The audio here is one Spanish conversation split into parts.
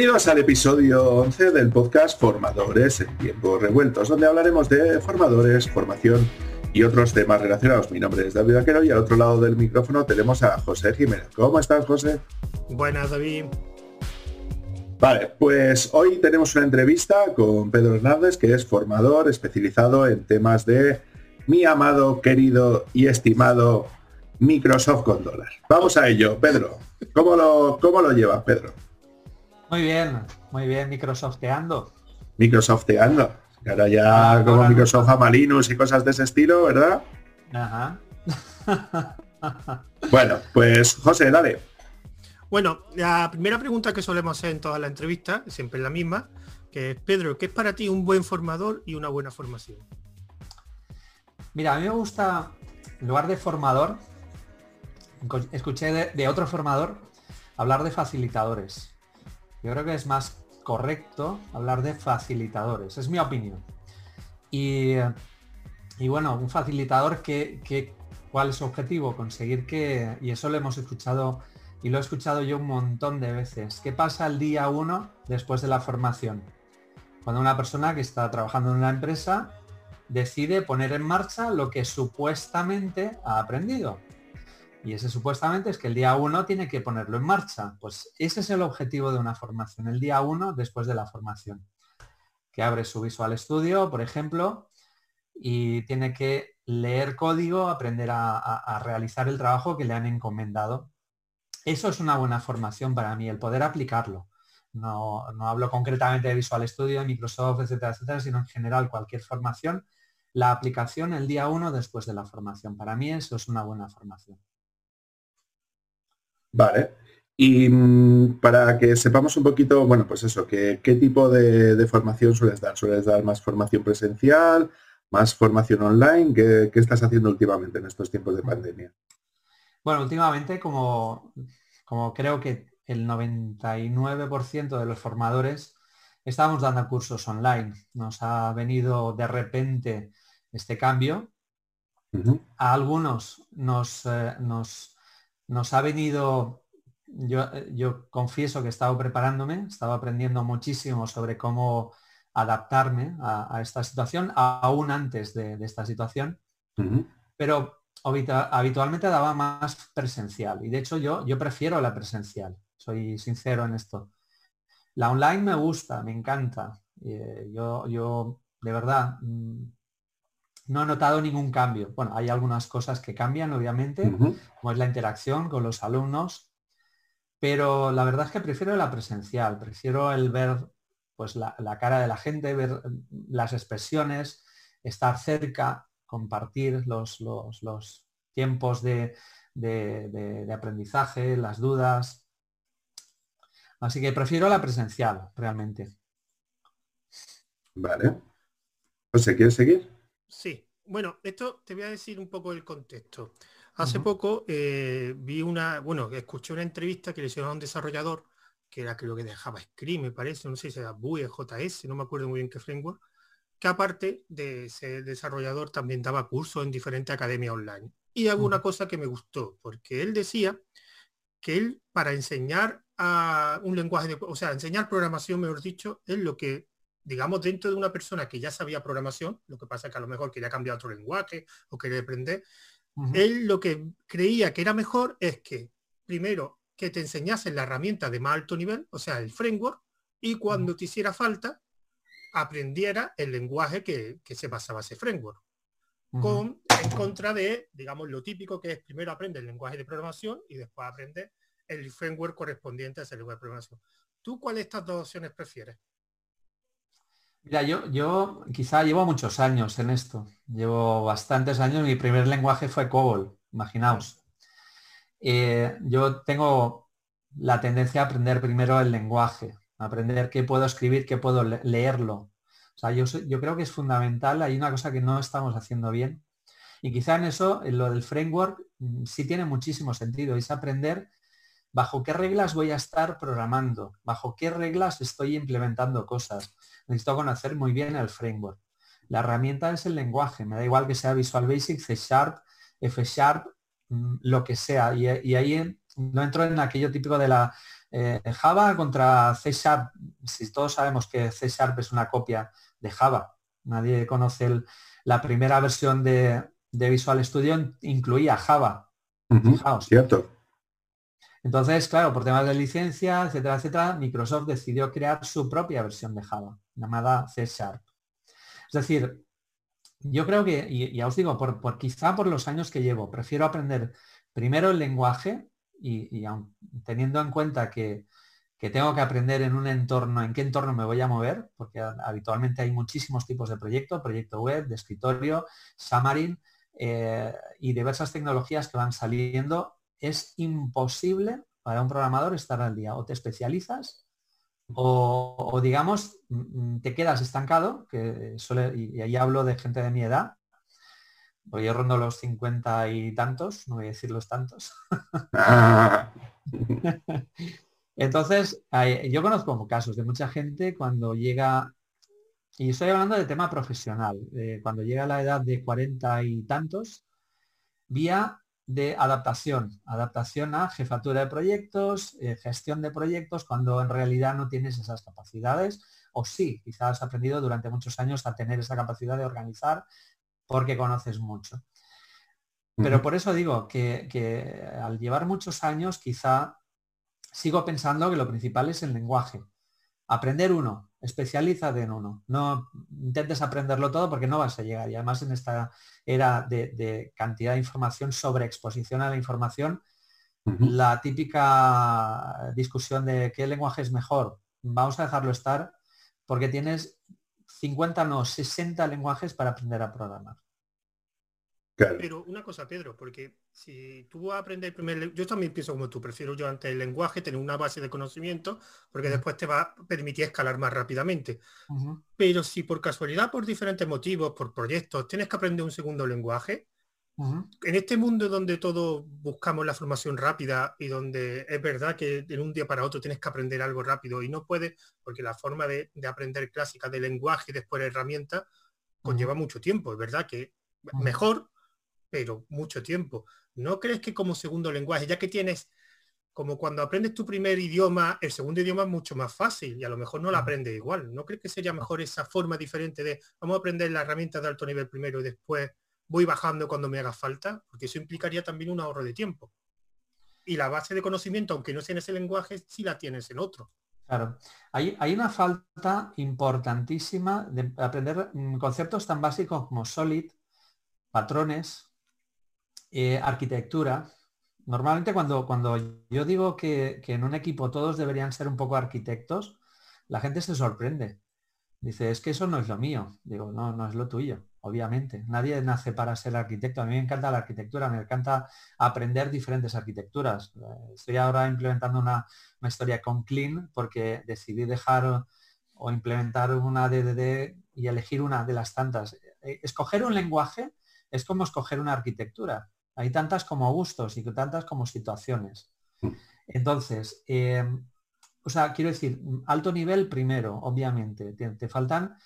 Bienvenidos al episodio 11 del podcast Formadores en tiempos revueltos, donde hablaremos de formadores, formación y otros temas relacionados. Mi nombre es David Vaquero y al otro lado del micrófono tenemos a José Jiménez. ¿Cómo estás, José? Buenas, David. Vale, pues hoy tenemos una entrevista con Pedro Hernández, que es formador especializado en temas de mi amado, querido y estimado Microsoft con dólar. Vamos a ello, Pedro. ¿Cómo lo, cómo lo llevas, Pedro? Muy bien, muy bien, Microsofteando. Microsofteando. Ahora ya como Microsoft ama Linux y cosas de ese estilo, ¿verdad? Ajá. bueno, pues José, dale. Bueno, la primera pregunta que solemos hacer en toda la entrevista, siempre es la misma, que es, Pedro, ¿qué es para ti un buen formador y una buena formación? Mira, a mí me gusta, en lugar de formador, escuché de otro formador hablar de facilitadores. Yo creo que es más correcto hablar de facilitadores, es mi opinión. Y, bueno, un facilitador que, ¿cuál es su objetivo? Conseguir que, y eso lo hemos escuchado y lo he escuchado yo un montón de veces, ¿qué pasa el día uno después de la formación? Cuando una persona que está trabajando en una empresa decide poner en marcha lo que supuestamente ha aprendido. Y ese supuestamente es que el día uno tiene que ponerlo en marcha. Pues ese es el objetivo de una formación, el día uno después de la formación. Que abre su Visual Studio, por ejemplo, y tiene que leer código, aprender a, realizar el trabajo que le han encomendado. Eso es una buena formación para mí, el poder aplicarlo. No, no hablo concretamente de Visual Studio, Microsoft, etcétera, etcétera, sino en general cualquier formación, la aplicación el día uno después de la formación. Para mí eso es una buena formación. Vale. Y mm, para que sepamos un poquito, bueno, pues eso, ¿qué, tipo de, formación sueles dar? ¿Sueles dar más formación presencial, más formación online? ¿Qué, estás haciendo últimamente en estos tiempos de pandemia? Bueno, últimamente, como, como creo que el 99% de los formadores estamos dando cursos online. Nos ha venido de repente este cambio. A algunos nos, eh, nos nos ha venido, yo, yo confieso que he estado preparándome, he estado aprendiendo muchísimo sobre cómo adaptarme a, esta situación, aún antes de, esta situación, pero habitualmente daba más presencial y de hecho yo, yo prefiero la presencial, soy sincero en esto. La online me gusta, me encanta. Eh, yo, yo, de verdad, mm, no he notado ningún cambio. Bueno, hay algunas cosas que cambian, obviamente, como es la interacción con los alumnos, pero la verdad es que prefiero la presencial, prefiero el ver pues, la, cara de la gente, ver las expresiones, estar cerca, compartir los, los, tiempos de, de aprendizaje, las dudas. Así que prefiero la presencial, realmente. Vale. José, ¿quieres seguir? Sí, bueno, esto te voy a decir un poco el contexto. Hace poco eh, vi una, bueno, escuché una entrevista que le hicieron a un desarrollador, que era creo que dejaba Scream, me parece, no sé si era Bue, JS, no me acuerdo muy bien qué framework, que aparte de ser desarrollador también daba cursos en diferentes academias online. Y alguna cosa que me gustó, porque él decía que él para enseñar a un lenguaje, de, o sea, enseñar programación, mejor dicho, es lo que digamos, dentro de una persona que ya sabía programación, lo que pasa es que a lo mejor quería cambiar otro lenguaje o quería aprender, él lo que creía que era mejor es que, primero, que te enseñasen la herramienta de más alto nivel, o sea, el framework, y cuando te hiciera falta, aprendiera el lenguaje que, se basaba ese framework. Con, en contra de, digamos, lo típico que es primero aprende el lenguaje de programación y después aprende el framework correspondiente a ese lenguaje de programación. ¿Tú cuál de estas dos opciones prefieres? Mira, yo, yo quizá llevo muchos años en esto. Llevo bastantes años. Mi primer lenguaje fue COBOL, imaginaos. Eh, yo tengo la tendencia a aprender primero el lenguaje, aprender qué puedo escribir, qué puedo leerlo. O sea, yo, yo creo que es fundamental. Hay una cosa que no estamos haciendo bien. Y quizá en eso, en lo del framework, mm, sí tiene muchísimo sentido. Es aprender bajo qué reglas voy a estar programando, bajo qué reglas estoy implementando cosas necesito conocer muy bien el framework. La herramienta es el lenguaje, me da igual que sea Visual Basic, C Sharp, F Sharp, mm, lo que sea. Y, ahí no entro en aquello típico de la, eh, Java contra C Sharp. Si todos sabemos que C Sharp es una copia de Java, nadie conoce la primera versión de, Visual Studio incluía Java. cierto. Entonces, claro, por temas de licencia, etcétera, etcétera, Microsoft decidió crear su propia versión de Java, llamada C Sharp. Es decir, yo creo que, y, ya os digo, por, quizá por los años que llevo, prefiero aprender primero el lenguaje y, teniendo en cuenta que, tengo que aprender en un entorno, en qué entorno me voy a mover, porque habitualmente hay muchísimos tipos de proyectos, proyecto web, de escritorio, Xamarin eh, y diversas tecnologías que van saliendo, es imposible para un programador estar al día. O te especializas o, digamos, mm, te quedas estancado, que suele, y ahí hablo de gente de mi edad, voy yo rondo los cincuenta y tantos, no voy a decir los tantos. Entonces, yo conozco casos de mucha gente cuando llega, y estoy hablando de tema profesional, cuando llega a la edad de cuarenta y tantos, vía de adaptación, adaptación a jefatura de proyectos, eh, gestión de proyectos, cuando en realidad no tienes esas capacidades, o sí, quizás has aprendido durante muchos años a tener esa capacidad de organizar porque conoces mucho. Pero por eso digo que, que, al llevar muchos años quizá sigo pensando que lo principal es el lenguaje. Aprender uno, especialízate en uno. No intentes aprenderlo todo porque no vas a llegar. Y además en esta era de, cantidad de información, sobre exposición a la información, la típica discusión de qué lenguaje es mejor, vamos a dejarlo estar porque tienes 50, no, 60 lenguajes para aprender a programar. Pero una cosa, Pedro, porque si tú vas a aprender primer, yo también pienso como tú, prefiero yo ante el lenguaje tener una base de conocimiento, porque después te va a permitir escalar más rápidamente. Pero si por casualidad, por diferentes motivos, por proyectos, tienes que aprender un segundo lenguaje, en este mundo donde todos buscamos la formación rápida y donde es verdad que de un día para otro tienes que aprender algo rápido y no puedes, porque la forma de, aprender clásica de lenguaje y después herramientas conlleva mucho tiempo. Es verdad que mejor pero mucho tiempo. ¿No crees que como segundo lenguaje, ya que tienes, como cuando aprendes tu primer idioma, el segundo idioma es mucho más fácil y a lo mejor no lo aprendes igual? ¿No crees que sería mejor esa forma diferente de vamos a aprender la herramienta de alto nivel primero y después voy bajando cuando me haga falta? Porque eso implicaría también un ahorro de tiempo. Y la base de conocimiento, aunque no sea en ese lenguaje, sí la tienes en otro. Claro, hay, hay, una falta importantísima de aprender mm, conceptos tan básicos como solid, patrones, eh, arquitectura. Normalmente cuando, cuando yo digo que, en un equipo todos deberían ser un poco arquitectos, la gente se sorprende. Dice, es que eso no es lo mío. Digo, no, no es lo tuyo, obviamente. Nadie nace para ser arquitecto. A mí me encanta la arquitectura, me encanta aprender diferentes arquitecturas. Estoy ahora implementando una, una historia con Clean porque decidí dejar o implementar una DDD y elegir una de las tantas. Eh, escoger un lenguaje es como escoger una arquitectura. Hay tantas como gustos y tantas como situaciones. Mm. Entonces, eh, o sea, quiero decir, alto nivel primero, obviamente. Te, faltan,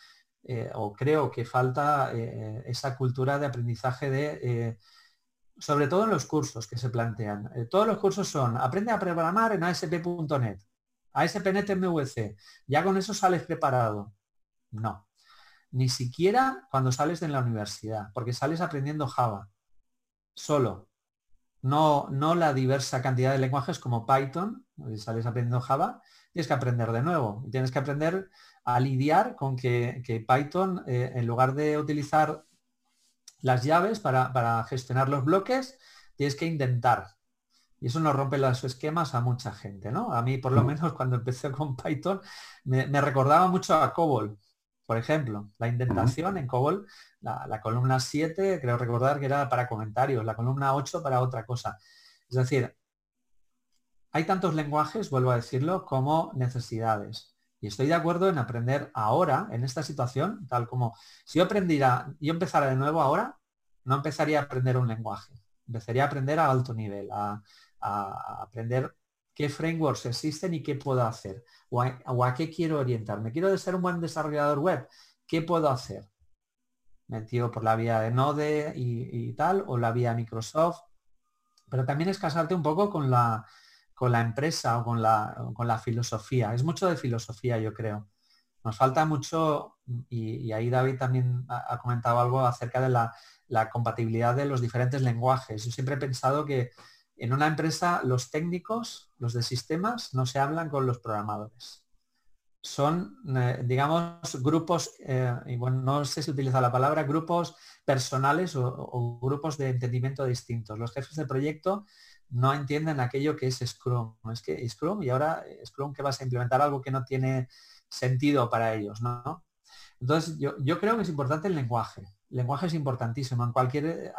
eh, o creo que falta eh, esa cultura de aprendizaje de, sobre todo en los cursos que se plantean. todos los cursos son, aprende a programar en ASP.NET, ASP.NET MVC. Ya con eso sales preparado. No. Ni siquiera cuando sales de la universidad, porque sales aprendiendo Java solo, no, no la diversa cantidad de lenguajes como Python, si sales aprendiendo Java, tienes que aprender de nuevo. Tienes que aprender a lidiar con que, Python, eh, en lugar de utilizar las llaves para, gestionar los bloques, tienes que intentar. Y eso nos rompe los esquemas a mucha gente, ¿no? A mí, por lo mm. menos, cuando empecé con Python, me, me recordaba mucho a COBOL. Por ejemplo, la indentación en COBOL, la, columna 7, creo recordar que era para comentarios, la columna 8 para otra cosa. Es decir, hay tantos lenguajes, vuelvo a decirlo, como necesidades. Y estoy de acuerdo en aprender ahora, en esta situación, tal como si yo aprendiera, yo empezara de nuevo ahora, no empezaría a aprender un lenguaje. Empezaría a aprender a alto nivel, a aprender qué frameworks existen y qué puedo hacer, o a, qué quiero orientarme. Quiero ser un buen desarrollador web, ¿qué puedo hacer? Metido por la vía de Node y, tal, o la vía Microsoft. Pero también es casarte un poco con la, con la empresa o con la, con la filosofía. Es mucho de filosofía, yo creo. Nos falta mucho, y, ahí David también ha, comentado algo acerca de la, la, compatibilidad de los diferentes lenguajes. Yo siempre he pensado que en una empresa los técnicos, los de sistemas, no se hablan con los programadores son, eh, digamos, grupos, eh, y bueno, no sé si utiliza la palabra, grupos personales o, grupos de entendimiento distintos. Los jefes de proyecto no entienden aquello que es Scrum. Es que Scrum y ahora eh, Scrum que vas a implementar algo que no tiene sentido para ellos, ¿no? Entonces, yo, creo que es importante el lenguaje. El lenguaje es importantísimo en cualquier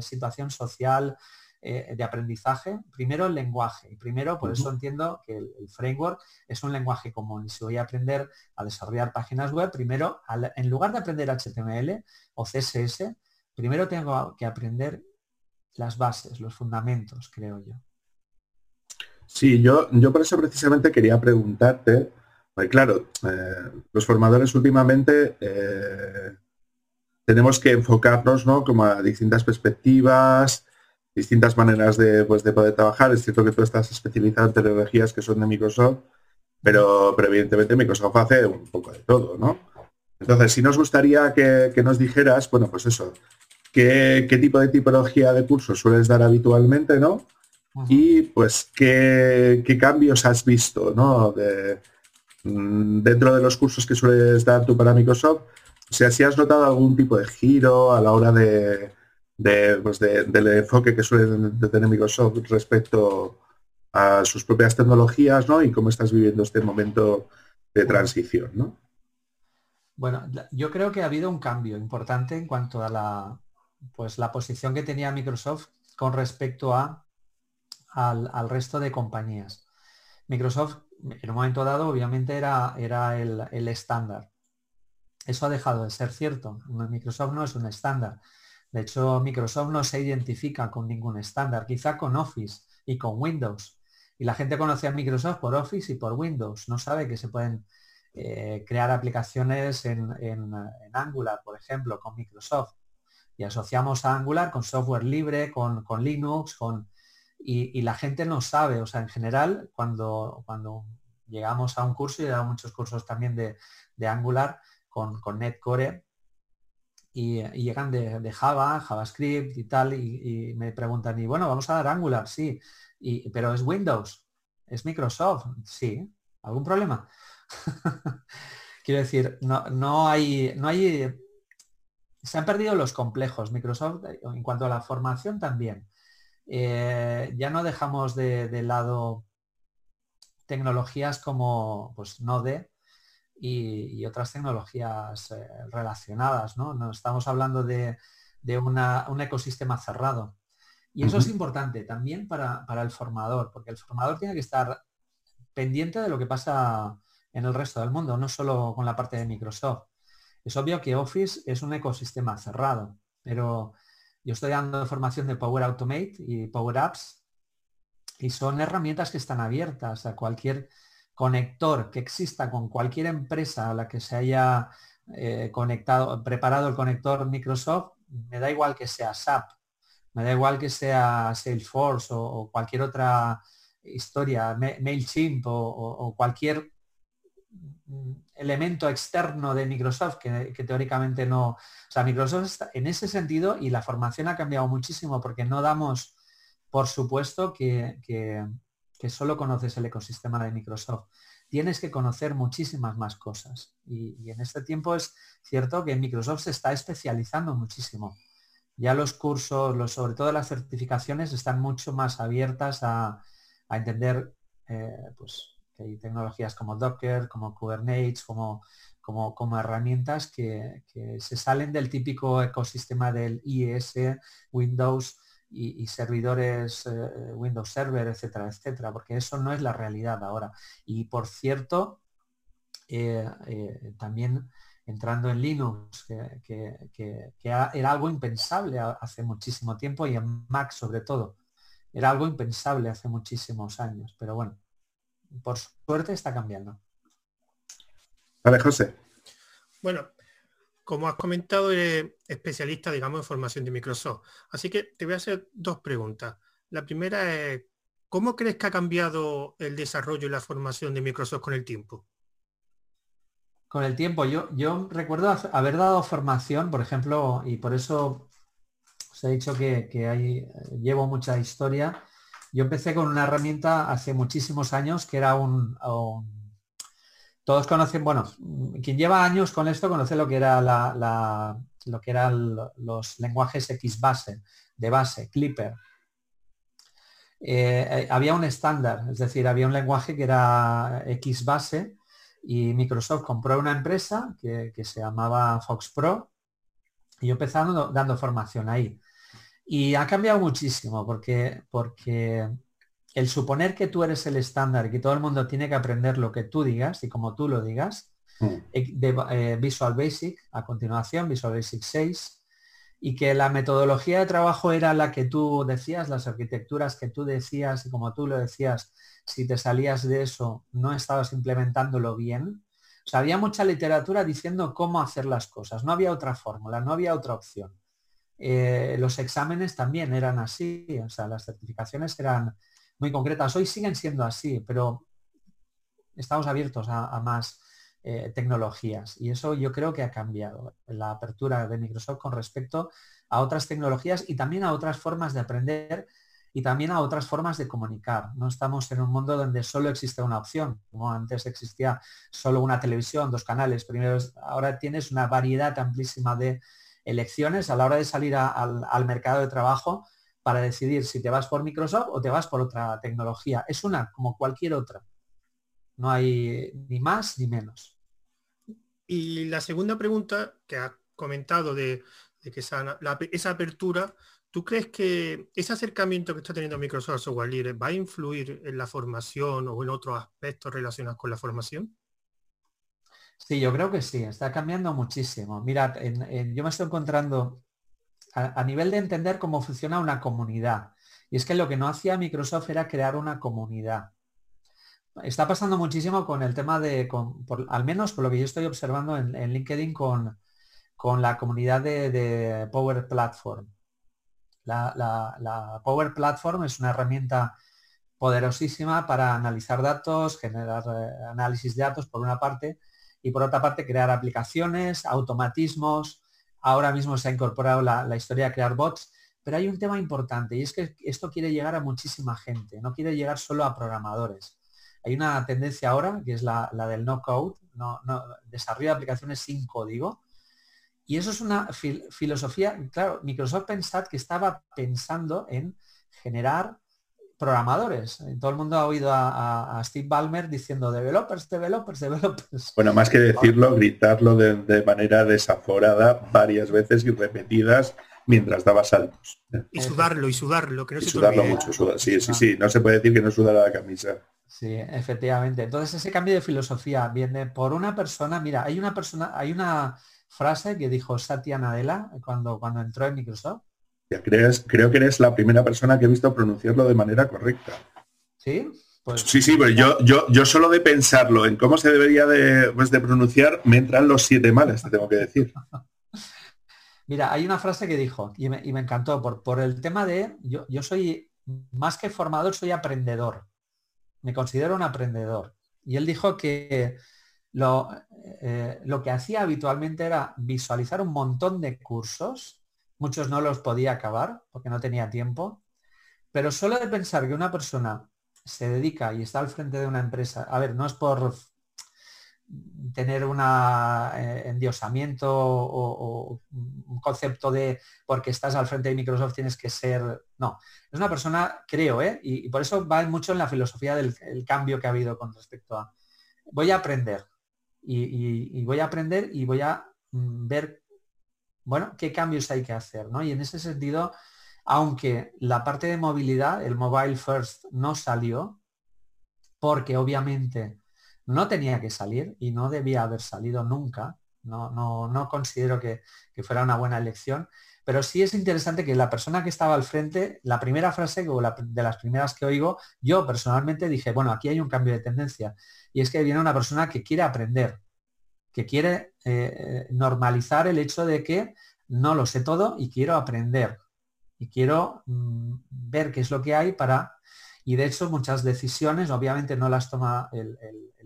situación social, eh, de aprendizaje, primero el lenguaje. Y primero, por eso entiendo que el, framework es un lenguaje común. Y si voy a aprender a desarrollar páginas web, primero, en lugar de aprender HTML o CSS, primero tengo que aprender las bases, los fundamentos, creo yo. Sí, yo, yo por eso precisamente quería preguntarte, porque claro, eh, los formadores últimamente eh, tenemos que enfocarnos ¿no? como a distintas perspectivas, distintas maneras de, pues, de poder trabajar. Es cierto que tú estás especializado en tecnologías que son de Microsoft, pero, pero evidentemente Microsoft hace un poco de todo, ¿no? Entonces, si nos gustaría que, nos dijeras, bueno, pues eso, ¿qué, tipo de tipología de cursos sueles dar habitualmente, ¿no? Y pues qué, cambios has visto, ¿no? De, mm, dentro de los cursos que sueles dar tú para Microsoft, o sea, si has notado algún tipo de giro a la hora de, pues del enfoque que suele tener Microsoft respecto a sus propias tecnologías, ¿no? Y cómo estás viviendo este momento de transición, ¿no? Bueno, yo creo que ha habido un cambio importante en cuanto a la, pues, la posición que tenía Microsoft con respecto a, al, resto de compañías. Microsoft, en un momento dado, obviamente era, era el, el estándar. Eso ha dejado de ser cierto. Microsoft no es un estándar. De hecho, Microsoft no se identifica con ningún estándar, quizá con Office y con Windows. Y la gente conoce a Microsoft por Office y por Windows. No sabe que se pueden eh, crear aplicaciones en, Angular, por ejemplo, con Microsoft. Y asociamos a Angular con software libre, con, Linux, con, y, la gente no sabe. O sea, en general, cuando, cuando llegamos a un curso, y he dado muchos cursos también de, Angular con, con NetCore, y, llegan de, Java, JavaScript y tal, y, me preguntan, y bueno, vamos a dar Angular, sí, y, pero es Windows, es Microsoft, sí, ¿algún problema? Quiero decir, no, no, hay, no hay, se han perdido los complejos, Microsoft en cuanto a la formación también. Eh, ya no dejamos de, de lado tecnologías como pues Node, y, otras tecnologías eh, relacionadas, ¿no? estamos hablando de, un ecosistema cerrado. Y eso es importante también para, el formador, porque el formador tiene que estar pendiente de lo que pasa en el resto del mundo, no solo con la parte de Microsoft. Es obvio que Office es un ecosistema cerrado, pero yo estoy dando formación de Power Automate y Power Apps y son herramientas que están abiertas a cualquier conector que exista con cualquier empresa a la que se haya eh, conectado, preparado el conector Microsoft, me da igual que sea SAP, me da igual que sea Salesforce o, cualquier otra historia, MailChimp o, cualquier mm, elemento externo de Microsoft que, teóricamente no... O sea, Microsoft está en ese sentido y la formación ha cambiado muchísimo porque no damos por supuesto que, que solo conoces el ecosistema de Microsoft. Tienes que conocer muchísimas más cosas. Y, en este tiempo es cierto que Microsoft se está especializando muchísimo. Ya los cursos, sobre todo las certificaciones, están mucho más abiertas a, entender eh, pues, que hay tecnologías como Docker, como Kubernetes, como, como, herramientas que, que, se salen del típico ecosistema del IS, Windows, y, servidores eh, Windows Server, etcétera, etcétera, porque eso no es la realidad ahora. Y por cierto, eh, eh, también entrando en Linux, que, era algo impensable hace muchísimo tiempo y en Mac sobre todo. Era algo impensable hace muchísimos años, pero bueno, por suerte está cambiando. Vale, José. Bueno, como has comentado, eres especialista, digamos, en formación de Microsoft. Así que te voy a hacer dos preguntas. La primera es, ¿cómo crees que ha cambiado el desarrollo y la formación de Microsoft con el tiempo? Con el tiempo, yo, recuerdo haber dado formación, por ejemplo, y por eso os he dicho que, llevo mucha historia. Yo empecé con una herramienta hace muchísimos años que era un, todos conocen, bueno, quien lleva años con esto conoce lo que era eran los lenguajes X base, de base, Clipper. Eh, eh, había un estándar, es decir, había un lenguaje que era X base y Microsoft compró una empresa que, se llamaba Fox Pro y yo empecé dando, formación ahí. Y ha cambiado muchísimo porque, porque el suponer que tú eres el estándar y que todo el mundo tiene que aprender lo que tú digas y como tú lo digas, mm. eh, de, Visual Basic, a continuación, Visual Basic 6, y que la metodología de trabajo era la que tú decías, las arquitecturas que tú decías y como tú lo decías, si te salías de eso no estabas implementándolo bien. O sea, había mucha literatura diciendo cómo hacer las cosas, no había otra fórmula, no había otra opción. Eh, los exámenes también eran así, o sea, las certificaciones eran muy concretas. Hoy siguen siendo así, pero estamos abiertos a más eh, tecnologías. Y eso yo creo que ha cambiado la apertura de Microsoft con respecto a otras tecnologías y también a otras formas de aprender y también a otras formas de comunicar. No estamos en un mundo donde solo existe una opción, como antes existía solo una televisión, dos canales. Primero, ahora tienes una variedad amplísima de elecciones a la hora de salir al, al mercado de trabajo para decidir si te vas por Microsoft o te vas por otra tecnología. Es una como cualquier otra. No hay ni más ni menos. Y la segunda pregunta que has comentado de, que esa, esa, apertura, ¿tú crees que ese acercamiento que está teniendo Microsoft a Software Libre va a influir en la formación o en otros aspectos relacionados con la formación? Sí, yo creo que sí, está cambiando muchísimo. Mirad, yo me estoy encontrando a, nivel de entender cómo funciona una comunidad. Y es que lo que no hacía Microsoft era crear una comunidad está pasando muchísimo con el tema de, al menos por lo que yo estoy observando en, LinkedIn con, con, la comunidad de, Power Platform. La, Power Platform es una herramienta poderosísima para analizar datos, generar eh, análisis de datos por una parte y por otra parte crear aplicaciones, automatismos. Ahora mismo se ha incorporado la, historia de crear bots, pero hay un tema importante y es que esto quiere llegar a muchísima gente, no quiere llegar solo a programadores hay una tendencia ahora que es la, del no code, no, desarrollo de aplicaciones sin código. Y eso es una filosofía, claro, Microsoft pensad que estaba pensando en generar programadores. Todo el mundo ha oído a, Steve Ballmer diciendo developers, developers, developers. Bueno, más que decirlo, gritarlo de, manera desaforada varias veces y repetidas mientras daba saltos. Y sudarlo, y sudarlo, que no se sudarlo mucho, sí, sí, sí, no se puede decir que no sudara la camisa. Sí, efectivamente. Entonces ese cambio de filosofía viene por una persona, mira, hay una persona, hay una frase que dijo Satya Nadella cuando, cuando entró en Microsoft. Crees, creo que eres la primera persona que he visto pronunciarlo de manera correcta. ¿Sí? Pues, sí, sí, pero yo, yo, yo solo de pensarlo en cómo se debería de, pues, de pronunciar, me entran los siete males, te tengo que decir. Mira, hay una frase que dijo y me, encantó por, por el tema de yo, yo soy más que formador, soy aprendedor me considero un aprendedor. Y él dijo que lo, eh, lo, que hacía habitualmente era visualizar un montón de cursos, muchos no los podía acabar porque no tenía tiempo, pero solo de pensar que una persona se dedica y está al frente de una empresa, a ver, no es por tener un eh, endiosamiento o, un concepto de porque estás al frente de Microsoft tienes que ser... No, es una persona, creo, ¿eh? y, por eso va mucho en la filosofía del cambio que ha habido con respecto a... Voy a aprender y, voy a aprender y voy a mm, ver, bueno, qué cambios hay que hacer, ¿no? Y en ese sentido, aunque la parte de movilidad, el mobile first, no salió, porque obviamente no tenía que salir y no debía haber salido nunca. No, no, no considero que, fuera una buena elección, pero sí es interesante que la persona que estaba al frente, la primera frase o de las primeras que oigo, yo personalmente dije, bueno, aquí hay un cambio de tendencia y es que viene una persona que quiere aprender, que quiere eh, normalizar el hecho de que no lo sé todo y quiero aprender. Y quiero mm, ver qué es lo que hay para Y de hecho muchas decisiones, obviamente no las toma el,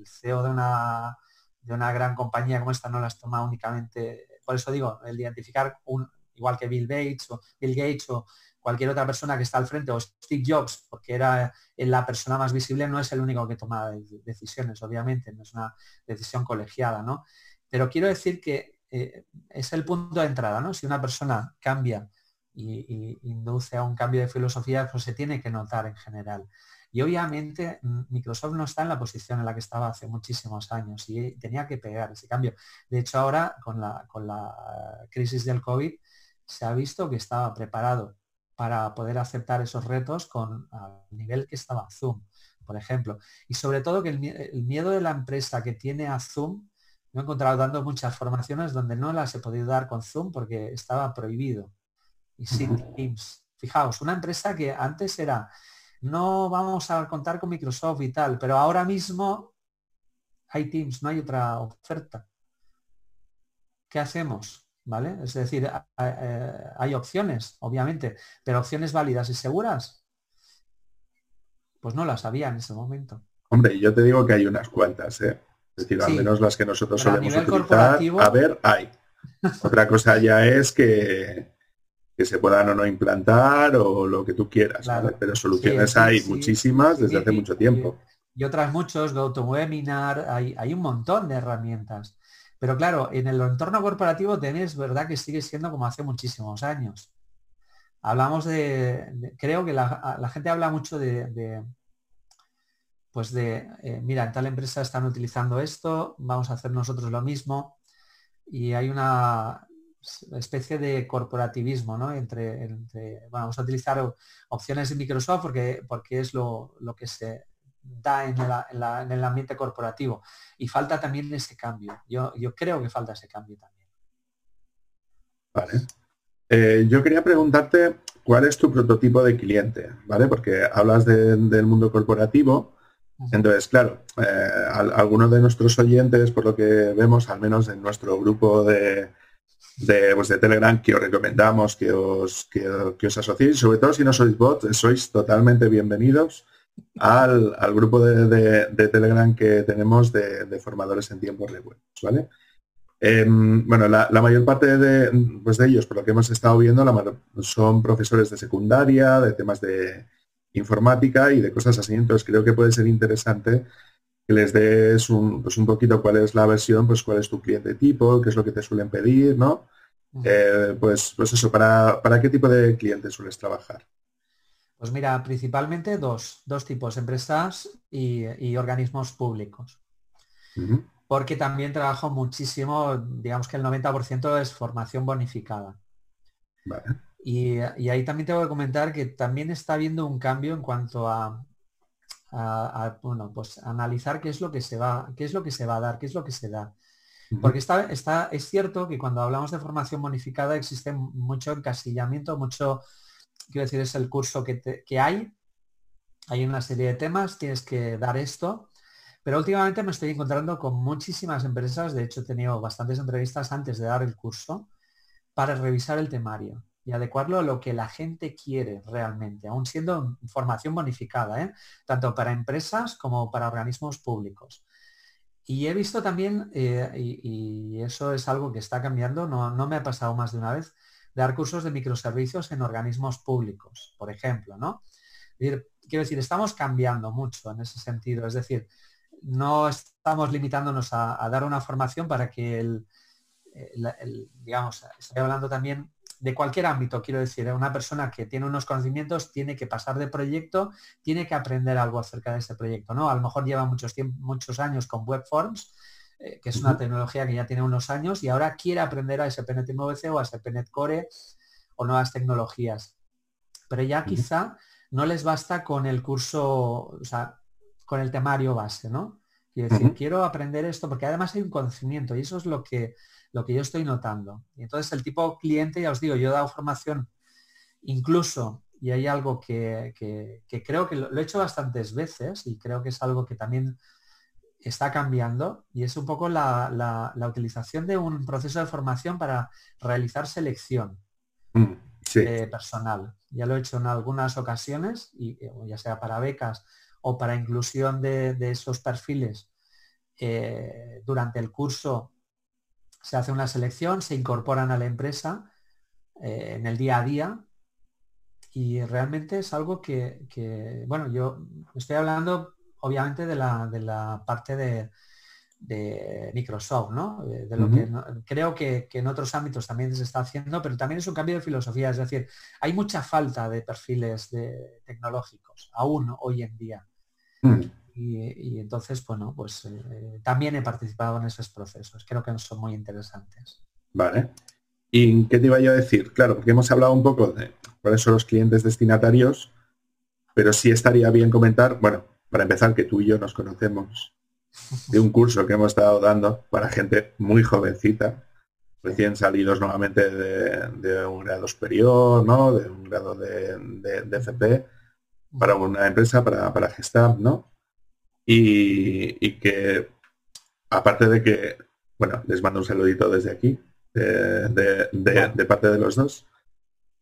CEO de una, de una gran compañía como esta, no las toma únicamente, por eso digo, el identificar un, igual que Bill Gates o Bill Gates o cualquier otra persona que está al frente, o Steve Jobs, porque era la persona más visible, no es el único que toma decisiones, obviamente, no es una decisión colegiada, ¿no? Pero quiero decir que eh, es el punto de entrada, ¿no? Si una persona cambia y, induce a un cambio de filosofía, pues se tiene que notar en general. Y obviamente mm, Microsoft no está en la posición en la que estaba hace muchísimos años y tenía que pegar ese cambio. De hecho, ahora con la, con la crisis del COVID se ha visto que estaba preparado para poder aceptar esos retos con el nivel que estaba Zoom, por ejemplo. Y sobre todo que el, miedo de la empresa que tiene a Zoom, me he encontrado dando muchas formaciones donde no las he podido dar con Zoom porque estaba prohibido. Y sin Teams. Fijaos, una empresa que antes era, no vamos a contar con Microsoft y tal, pero ahora mismo hay Teams, no hay otra oferta. ¿Qué hacemos? ¿Vale? Es decir, hay opciones, obviamente, pero opciones válidas y seguras, pues no las había en ese momento. Hombre, yo te digo que hay unas cuantas, ¿eh? Es decir, al menos las que nosotros solemos utilizar. A ver, hay. Otra cosa ya es que, que se puedan o no implantar o lo que tú quieras, pero soluciones hay muchísimas desde hace mucho tiempo. Y otras muchos, GoToWebinar, hay, hay un montón de herramientas. Pero claro, en el entorno corporativo tenéis verdad que sigue siendo como hace muchísimos años. Hablamos de, creo que la, gente habla mucho de, pues de, eh, mira, en tal empresa están utilizando esto, vamos a hacer nosotros lo mismo. Y hay una especie de corporativismo, ¿no? Entre, vamos a utilizar opciones de Microsoft porque, porque es lo, lo que se, da en, el ambiente corporativo. Y falta también ese cambio. Yo, yo creo que falta ese cambio también. Vale. Eh, yo quería preguntarte cuál es tu prototipo de cliente, ¿vale? Porque hablas del mundo corporativo. Entonces, claro, eh, algunos de nuestros oyentes, por lo que vemos, al menos en nuestro grupo de, de, pues de Telegram, que os recomendamos que os, que, os asociéis, sobre todo si no sois bots, sois totalmente bienvenidos al, grupo de, Telegram que tenemos de, formadores en tiempos de ¿vale? Em, bueno, la, mayor parte de, pues de ellos, por lo que hemos estado viendo, son profesores de secundaria, de temas de informática y de cosas así. Entonces creo que puede ser interesante que les des un, pues un poquito cuál es la versión, pues cuál es tu cliente tipo, qué es lo que te suelen pedir, ¿no? Eh, pues, pues eso, ¿para, ¿para qué tipo de clientes sueles trabajar? Pues mira, principalmente dos, tipos, empresas y, organismos públicos. Porque también trabajo muchísimo, digamos que el 90% es formación bonificada. Y, ahí también tengo que comentar que también está habiendo un cambio en cuanto a, bueno, pues analizar qué es lo que se va, qué es lo que se va a dar, qué es lo que se da. Porque está, está, es cierto que cuando hablamos de formación bonificada existe mucho encasillamiento, mucho quiero decir, es el curso que, hay. Hay una serie de temas, tienes que dar esto. Pero últimamente me estoy encontrando con muchísimas empresas, de hecho he tenido bastantes entrevistas antes de dar el curso, para revisar el temario y adecuarlo a lo que la gente quiere realmente, aún siendo formación bonificada, ¿eh? tanto para empresas como para organismos públicos. Y he visto también, eh, y, eso es algo que está cambiando, no, no me ha pasado más de una vez, dar cursos de microservicios en organismos públicos, por ejemplo, ¿no? quiero decir, estamos cambiando mucho en ese sentido, es decir, no estamos limitándonos a, dar una formación para que el, digamos, estoy hablando también de cualquier ámbito, quiero decir, ¿eh? una persona que tiene unos conocimientos tiene que pasar de proyecto, tiene que aprender algo acerca de ese proyecto, ¿no? A lo mejor lleva muchos, muchos años con webforms eh, que es una tecnología que ya tiene unos años y ahora quiere aprender a SPNet MVC o a SPNet Core o nuevas tecnologías. Pero ya quizá no les basta con el curso, o sea, con el temario base, ¿no? Quiero decir, quiero aprender esto porque además hay un conocimiento y eso es lo que, lo que yo estoy notando. Y entonces el tipo cliente, ya os digo, yo he dado formación incluso, y hay algo que, que creo que lo, he hecho bastantes veces y creo que es algo que también está cambiando y es un poco la, utilización de un proceso de formación para realizar selección. Mm, eh, personal. Ya lo he hecho en algunas ocasiones, y, eh, ya sea para becas o para inclusión de, esos perfiles. durante el curso se hace una selección, se incorporan a la empresa en el día a día y realmente es algo que, bueno, yo estoy hablando obviamente de la, de la parte de, Microsoft, ¿no? De, lo que creo que, en otros ámbitos también se está haciendo, pero también es un cambio de filosofía, es decir, hay mucha falta de perfiles de, tecnológicos, aún hoy en día. Mm. Y, entonces, bueno, pues eh, también he participado en esos procesos, creo que son muy interesantes. Vale. ¿Y qué te iba yo a decir? Claro, porque hemos hablado un poco de por eso los clientes destinatarios, pero sí estaría bien comentar, bueno, para empezar, que tú y yo nos conocemos de un curso que hemos estado dando para gente muy jovencita, recién salidos nuevamente de, un grado superior, ¿no? De un grado de, de, FP para una empresa, para, para ¿no? Y, que, aparte de que, bueno, les mando un saludito desde aquí, de, parte de los dos.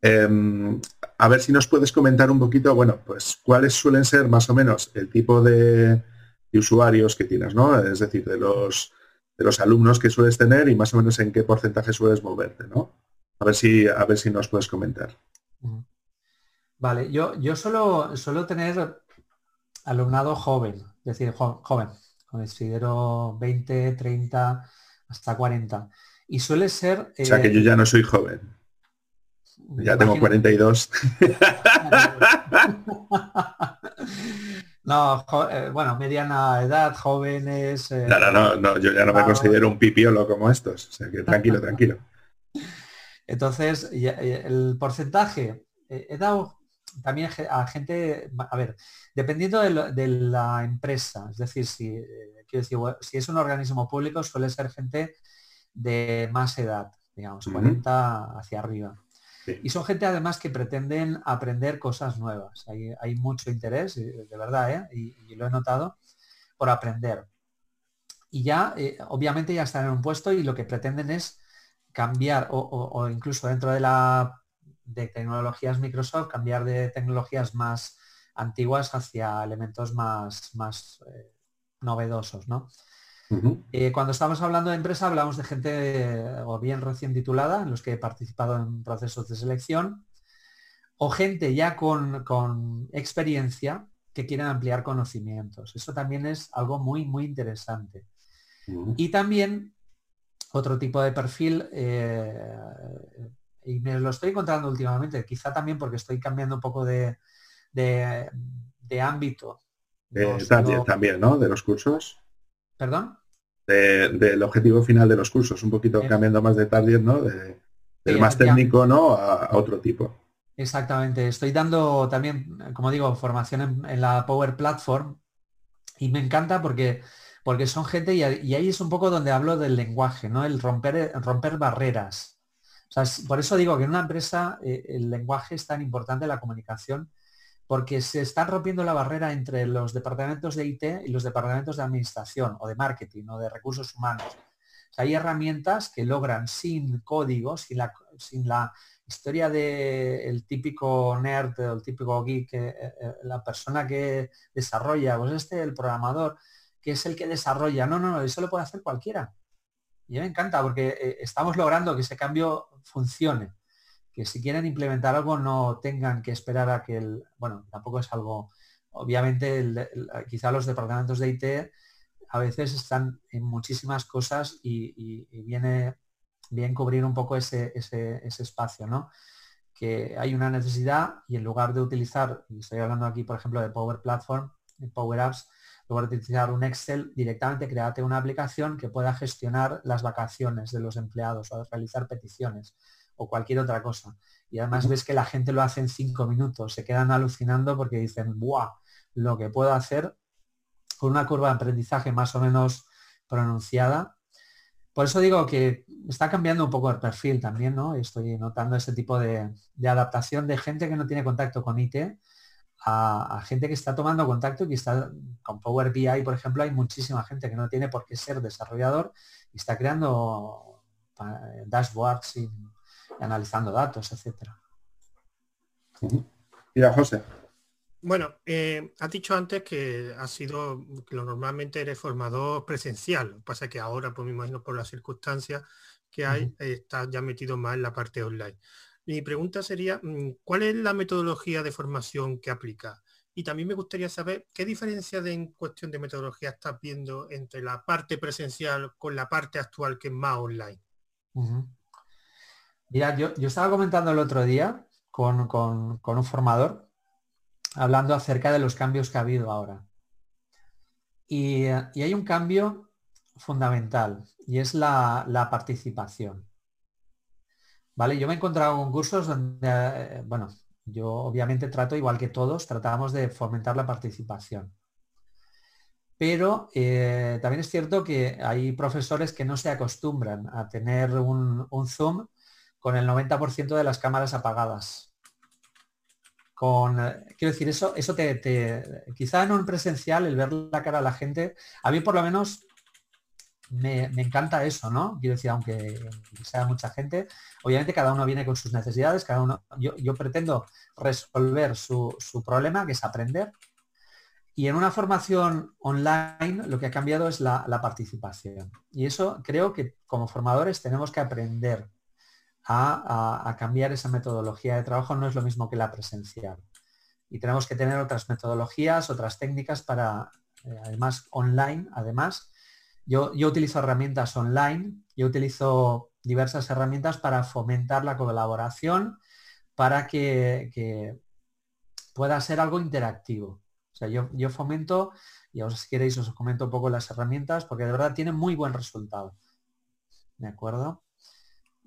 Em, a ver si nos puedes comentar un poquito, bueno, pues cuáles suelen ser más o menos el tipo de, usuarios que tienes, ¿no? Es decir, de los de los alumnos que sueles tener y más o menos en qué porcentaje sueles moverte, ¿no? A ver si, a ver si nos puedes comentar. Vale, yo, yo solo suelo tener alumnado joven, es decir, joven, considero 20, 30, hasta 40. Y suele ser... o sea que yo ya no soy joven. Ya tengo 42. no, eh, bueno, mediana edad, jóvenes. Eh, no, no, no, yo ya no me considero un pipiolo como estos. O sea que tranquilo, tranquilo. Entonces, el porcentaje, eh, he dado también a gente, a ver, dependiendo de, la empresa, es decir, si, si es un organismo público, suele ser gente de más edad, digamos, 40 hacia arriba. Y son gente además que pretenden aprender cosas nuevas. Hay, mucho interés, de verdad, ¿eh? y, lo he notado, por aprender. Y ya, eh, obviamente ya están en un puesto y lo que pretenden es cambiar, o, incluso dentro de la de tecnologías Microsoft, cambiar de tecnologías más antiguas hacia elementos más, más eh, novedosos, ¿no? Eh, cuando estamos hablando de empresa hablamos de gente o bien recién titulada, en los que he participado en procesos de selección, o gente ya con, experiencia que quieren ampliar conocimientos. Eso también es algo muy, muy interesante. Y también otro tipo de perfil, eh, y me lo estoy encontrando últimamente, quizá también porque estoy cambiando un poco de, ámbito. también, ¿no? De los cursos. ¿Perdón? Del objetivo final de los cursos, un poquito cambiando más de target, ¿no? De, del más técnico, ¿no? A, otro tipo. Exactamente. Estoy dando también, como digo, formación en, la Power Platform y me encanta porque, porque son gente y, ahí es un poco donde hablo del lenguaje, ¿no? El romper, romper barreras. por eso digo que en una empresa eh, el lenguaje es tan importante, la comunicación, porque se está rompiendo la barrera entre los departamentos de IT y los departamentos de administración o de marketing o de recursos humanos. hay herramientas que logran sin código, sin la, historia del típico nerd o el típico geek, eh, eh, la persona que desarrolla, pues este, el programador, que es el que desarrolla. No, no, no, eso lo puede hacer cualquiera. Y me encanta porque eh, estamos logrando que ese cambio funcione que si quieren implementar algo no tengan que esperar a que el, bueno, tampoco es algo, obviamente quizá los departamentos de IT a veces están en muchísimas cosas y, viene bien cubrir un poco ese, ese, espacio, ¿no? Que hay una necesidad y en lugar de utilizar, y estoy hablando aquí por ejemplo de Power Platform, de Power Apps, en lugar de utilizar un Excel, directamente créate una aplicación que pueda gestionar las vacaciones de los empleados o realizar peticiones o cualquier otra cosa. Y además ves que la gente lo hace en cinco minutos, se quedan alucinando porque dicen, ¡buah! Lo que puedo hacer con una curva de aprendizaje más o menos pronunciada. Por eso digo que está cambiando un poco el perfil también, ¿no? Estoy notando ese tipo de, adaptación de gente que no tiene contacto con IT a, a, gente que está tomando contacto y que está con Power BI, por ejemplo, hay muchísima gente que no tiene por qué ser desarrollador y está creando dashboards sin, analizando datos, etcétera. Mira, José. Bueno, eh, has dicho antes que ha sido, que lo normalmente eres formador presencial. Lo que pasa es que ahora, pues me imagino por las circunstancias que hay, estás ya metido más en la parte online. Mi pregunta sería, mm, ¿cuál es la metodología de formación que aplica? Y también me gustaría saber qué diferencia de, en cuestión de metodología estás viendo entre la parte presencial con la parte actual que es más online. Mira, yo, estaba comentando el otro día con, un formador hablando acerca de los cambios que ha habido ahora. Y, hay un cambio fundamental y es la, participación. ¿Vale? Yo me he encontrado con cursos donde, eh, bueno, yo obviamente trato, igual que todos, tratamos de fomentar la participación. Pero eh, también es cierto que hay profesores que no se acostumbran a tener un, Zoom con el 90% de las cámaras apagadas. Con, quiero decir, eso, eso te, quizá en un presencial, el ver la cara a la gente, a mí por lo menos me, encanta eso, ¿no? Quiero decir, aunque sea mucha gente, obviamente cada uno viene con sus necesidades, cada uno, yo, pretendo resolver su, problema, que es aprender. Y en una formación online lo que ha cambiado es la, participación. Y eso creo que como formadores tenemos que aprender a, cambiar esa metodología de trabajo. No es lo mismo que la presencial. Y tenemos que tener otras metodologías, otras técnicas para, eh, además, online, además, yo, utilizo herramientas online, yo utilizo diversas herramientas para fomentar la colaboración, para que, pueda ser algo interactivo. O sea, yo, yo fomento, y ahora si queréis os comento un poco las herramientas, porque de verdad tienen muy buen resultado. ¿De acuerdo?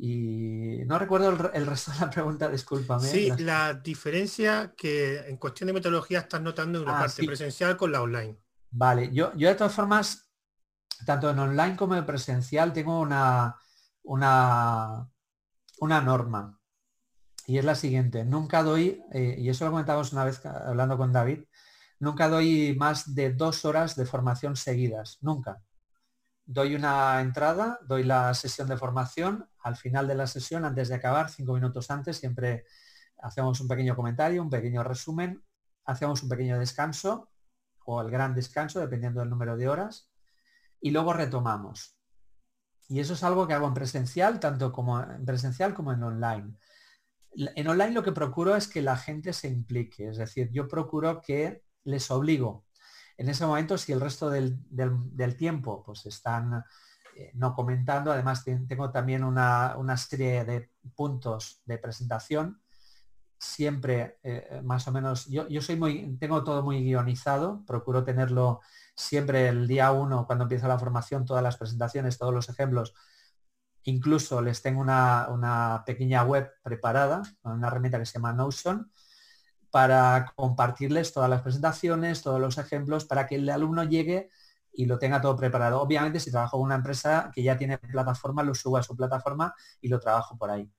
Y no recuerdo el, resto de la pregunta, discúlpame. Sí, la diferencia que en cuestión de metodología estás notando en la ah, parte presencial con la online. Vale, yo, yo de todas formas tanto en online como en presencial tengo una, una, una norma. Y es la siguiente, nunca doy, eh, y eso lo comentamos una vez hablando con David, nunca doy más de dos horas de formación seguidas, nunca. Doy una entrada, doy la sesión de formación, al final de la sesión, antes de acabar, cinco minutos antes, siempre hacemos un pequeño comentario, un pequeño resumen, hacemos un pequeño descanso o el gran descanso, dependiendo del número de horas, y luego retomamos. Y eso es algo que hago en presencial, tanto como en presencial como en online. En online lo que procuro es que la gente se implique, es decir, yo procuro que les obligo. En ese momento, si el resto del, tiempo pues están eh, no comentando, además tengo también una, serie de puntos de presentación, siempre eh, más o menos, yo, yo soy muy, tengo todo muy guionizado, procuro tenerlo siempre el día uno, cuando empiezo la formación, todas las presentaciones, todos los ejemplos, incluso les tengo una, pequeña web preparada, una herramienta que se llama Notion, para compartirles todas las presentaciones, todos los ejemplos, para que el alumno llegue y lo tenga todo preparado. Obviamente, si trabajo en una empresa que ya tiene plataforma, lo subo a su plataforma y lo trabajo por ahí.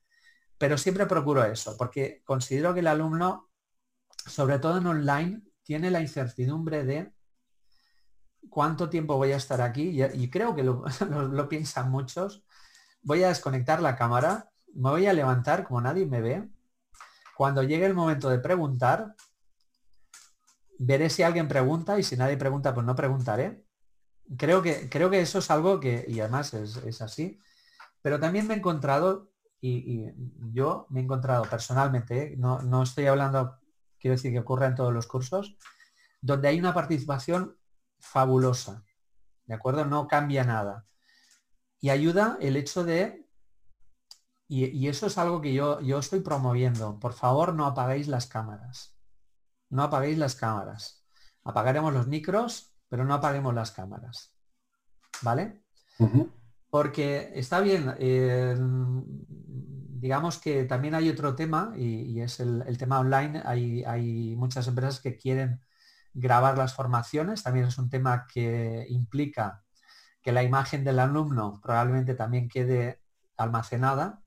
Pero siempre procuro eso, porque considero que el alumno, sobre todo en online, tiene la incertidumbre de cuánto tiempo voy a estar aquí y, creo que lo, piensan muchos. Voy a desconectar la cámara, me voy a levantar como nadie me ve. Cuando llegue el momento de preguntar, veré si alguien pregunta y si nadie pregunta, pues no preguntaré. Creo que, creo que eso es algo que, y además es, así, pero también me he encontrado, y, yo me he encontrado personalmente, no, no estoy hablando, quiero decir que ocurre en todos los cursos, donde hay una participación fabulosa. ¿De acuerdo? No cambia nada. Y ayuda el hecho de, y, eso es algo que yo, yo estoy promoviendo, por favor no apaguéis las cámaras. No apaguéis las cámaras. Apagaremos los micros, pero no apaguemos las cámaras. ¿Vale? Porque está bien, eh, digamos que también hay otro tema y, es el, tema online. Hay, hay muchas empresas que quieren grabar las formaciones, también es un tema que implica que la imagen del alumno probablemente también quede almacenada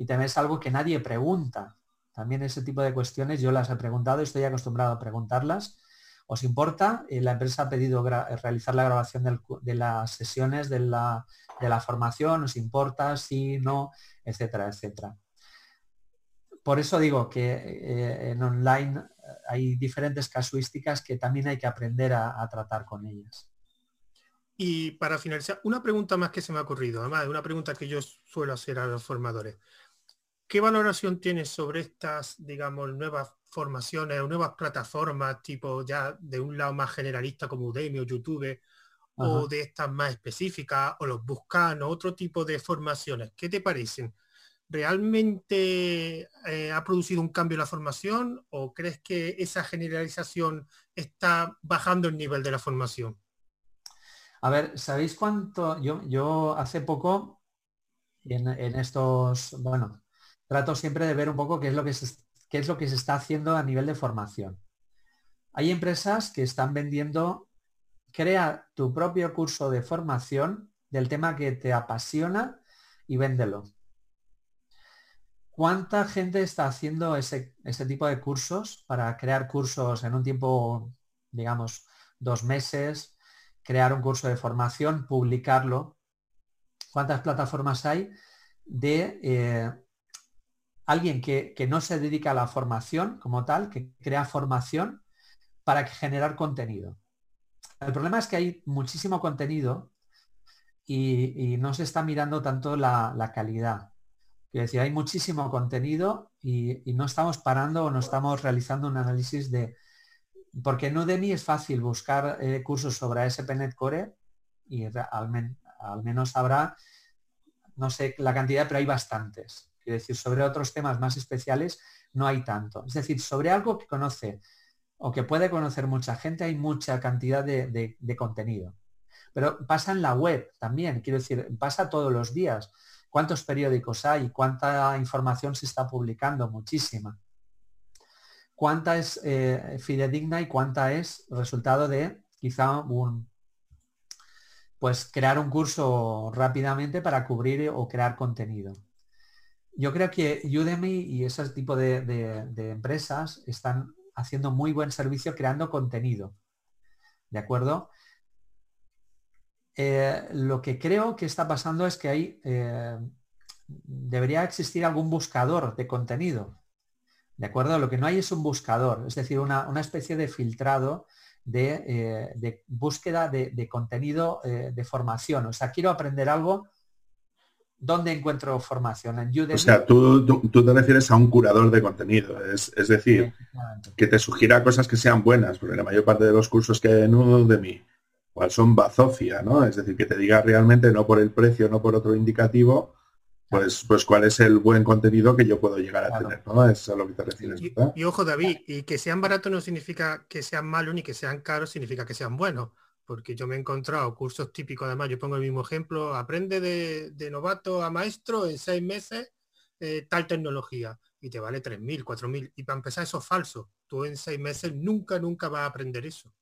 y también es algo que nadie pregunta. También ese tipo de cuestiones yo las he preguntado, estoy acostumbrado a preguntarlas. ¿Os importa? Eh, la empresa ha pedido realizar la grabación de las sesiones de la, de la formación, ¿os importa? Sí, no, etcétera, etcétera por eso digo que eh, en online hay diferentes casuísticas que también hay que aprender a, tratar con ellas. Y para finalizar, una pregunta más que se me ha ocurrido, además una pregunta que yo suelo hacer a los formadores. ¿Qué valoración tienes sobre estas, digamos, nuevas formaciones o nuevas plataformas, tipo ya de un lado más generalista como Udemy o YouTube, o de estas más específicas, o los Buscan, o otro tipo de formaciones? ¿Qué te parecen? ¿realmente eh, ha producido un cambio en la formación o crees que esa generalización está bajando el nivel de la formación? A ver, ¿sabéis cuánto? Yo, yo hace poco, en, estos, bueno, trato siempre de ver un poco qué es, lo que qué es lo que se está haciendo a nivel de formación. Hay empresas que están vendiendo, crea tu propio curso de formación del tema que te apasiona y véndelo. ¿Cuánta gente está haciendo ese, tipo de cursos para crear cursos en un tiempo, digamos, dos meses, crear un curso de formación, publicarlo? ¿Cuántas plataformas hay de eh, alguien que, no se dedica a la formación como tal, que crea formación para generar contenido? El problema es que hay muchísimo contenido y, no se está mirando tanto la calidad. Quiero decir, hay muchísimo contenido y, no estamos parando o no estamos realizando un análisis de... Porque en Udemy es fácil buscar eh, cursos sobre ASP.NET Core y al, al, menos habrá, no sé la cantidad, pero hay bastantes. Quiero decir, sobre otros temas más especiales no hay tanto. Es decir, sobre algo que conoce o que puede conocer mucha gente hay mucha cantidad de, de contenido. Pero pasa en la web también, quiero decir, pasa todos los días cuántos periódicos hay, cuánta información se está publicando, muchísima. Cuánta es eh, fidedigna y cuánta es resultado de quizá un, pues crear un curso rápidamente para cubrir o crear contenido. Yo creo que Udemy y ese tipo de, empresas están haciendo muy buen servicio creando contenido. ¿De acuerdo? Eh, lo que creo que está pasando es que hay, eh, debería existir algún buscador de contenido. ¿De acuerdo? Lo que no hay es un buscador, es decir, una, especie de filtrado de, eh, búsqueda de, contenido de formación. O sea, quiero aprender algo, ¿dónde encuentro formación? En Udemy. O sea, tú, te refieres a un curador de contenido, es, decir, que te sugiera cosas que sean buenas, porque la mayor parte de los cursos que hay en Udemy cuál son bazofia, ¿no? Es decir, que te diga realmente no por el precio, no por otro indicativo, pues, pues cuál es el buen contenido que yo puedo llegar a tener, ¿no? Eso es a lo que te refieres. Y, ojo, David, y que sean baratos no significa que sean malos ni que sean caros, significa que sean buenos. Porque yo me he encontrado cursos típicos, además, yo pongo el mismo ejemplo, aprende de, novato a maestro en seis meses eh, tal tecnología y te vale 3.000, 4.000. Y para empezar, eso es falso. Tú en seis meses nunca, nunca vas a aprender eso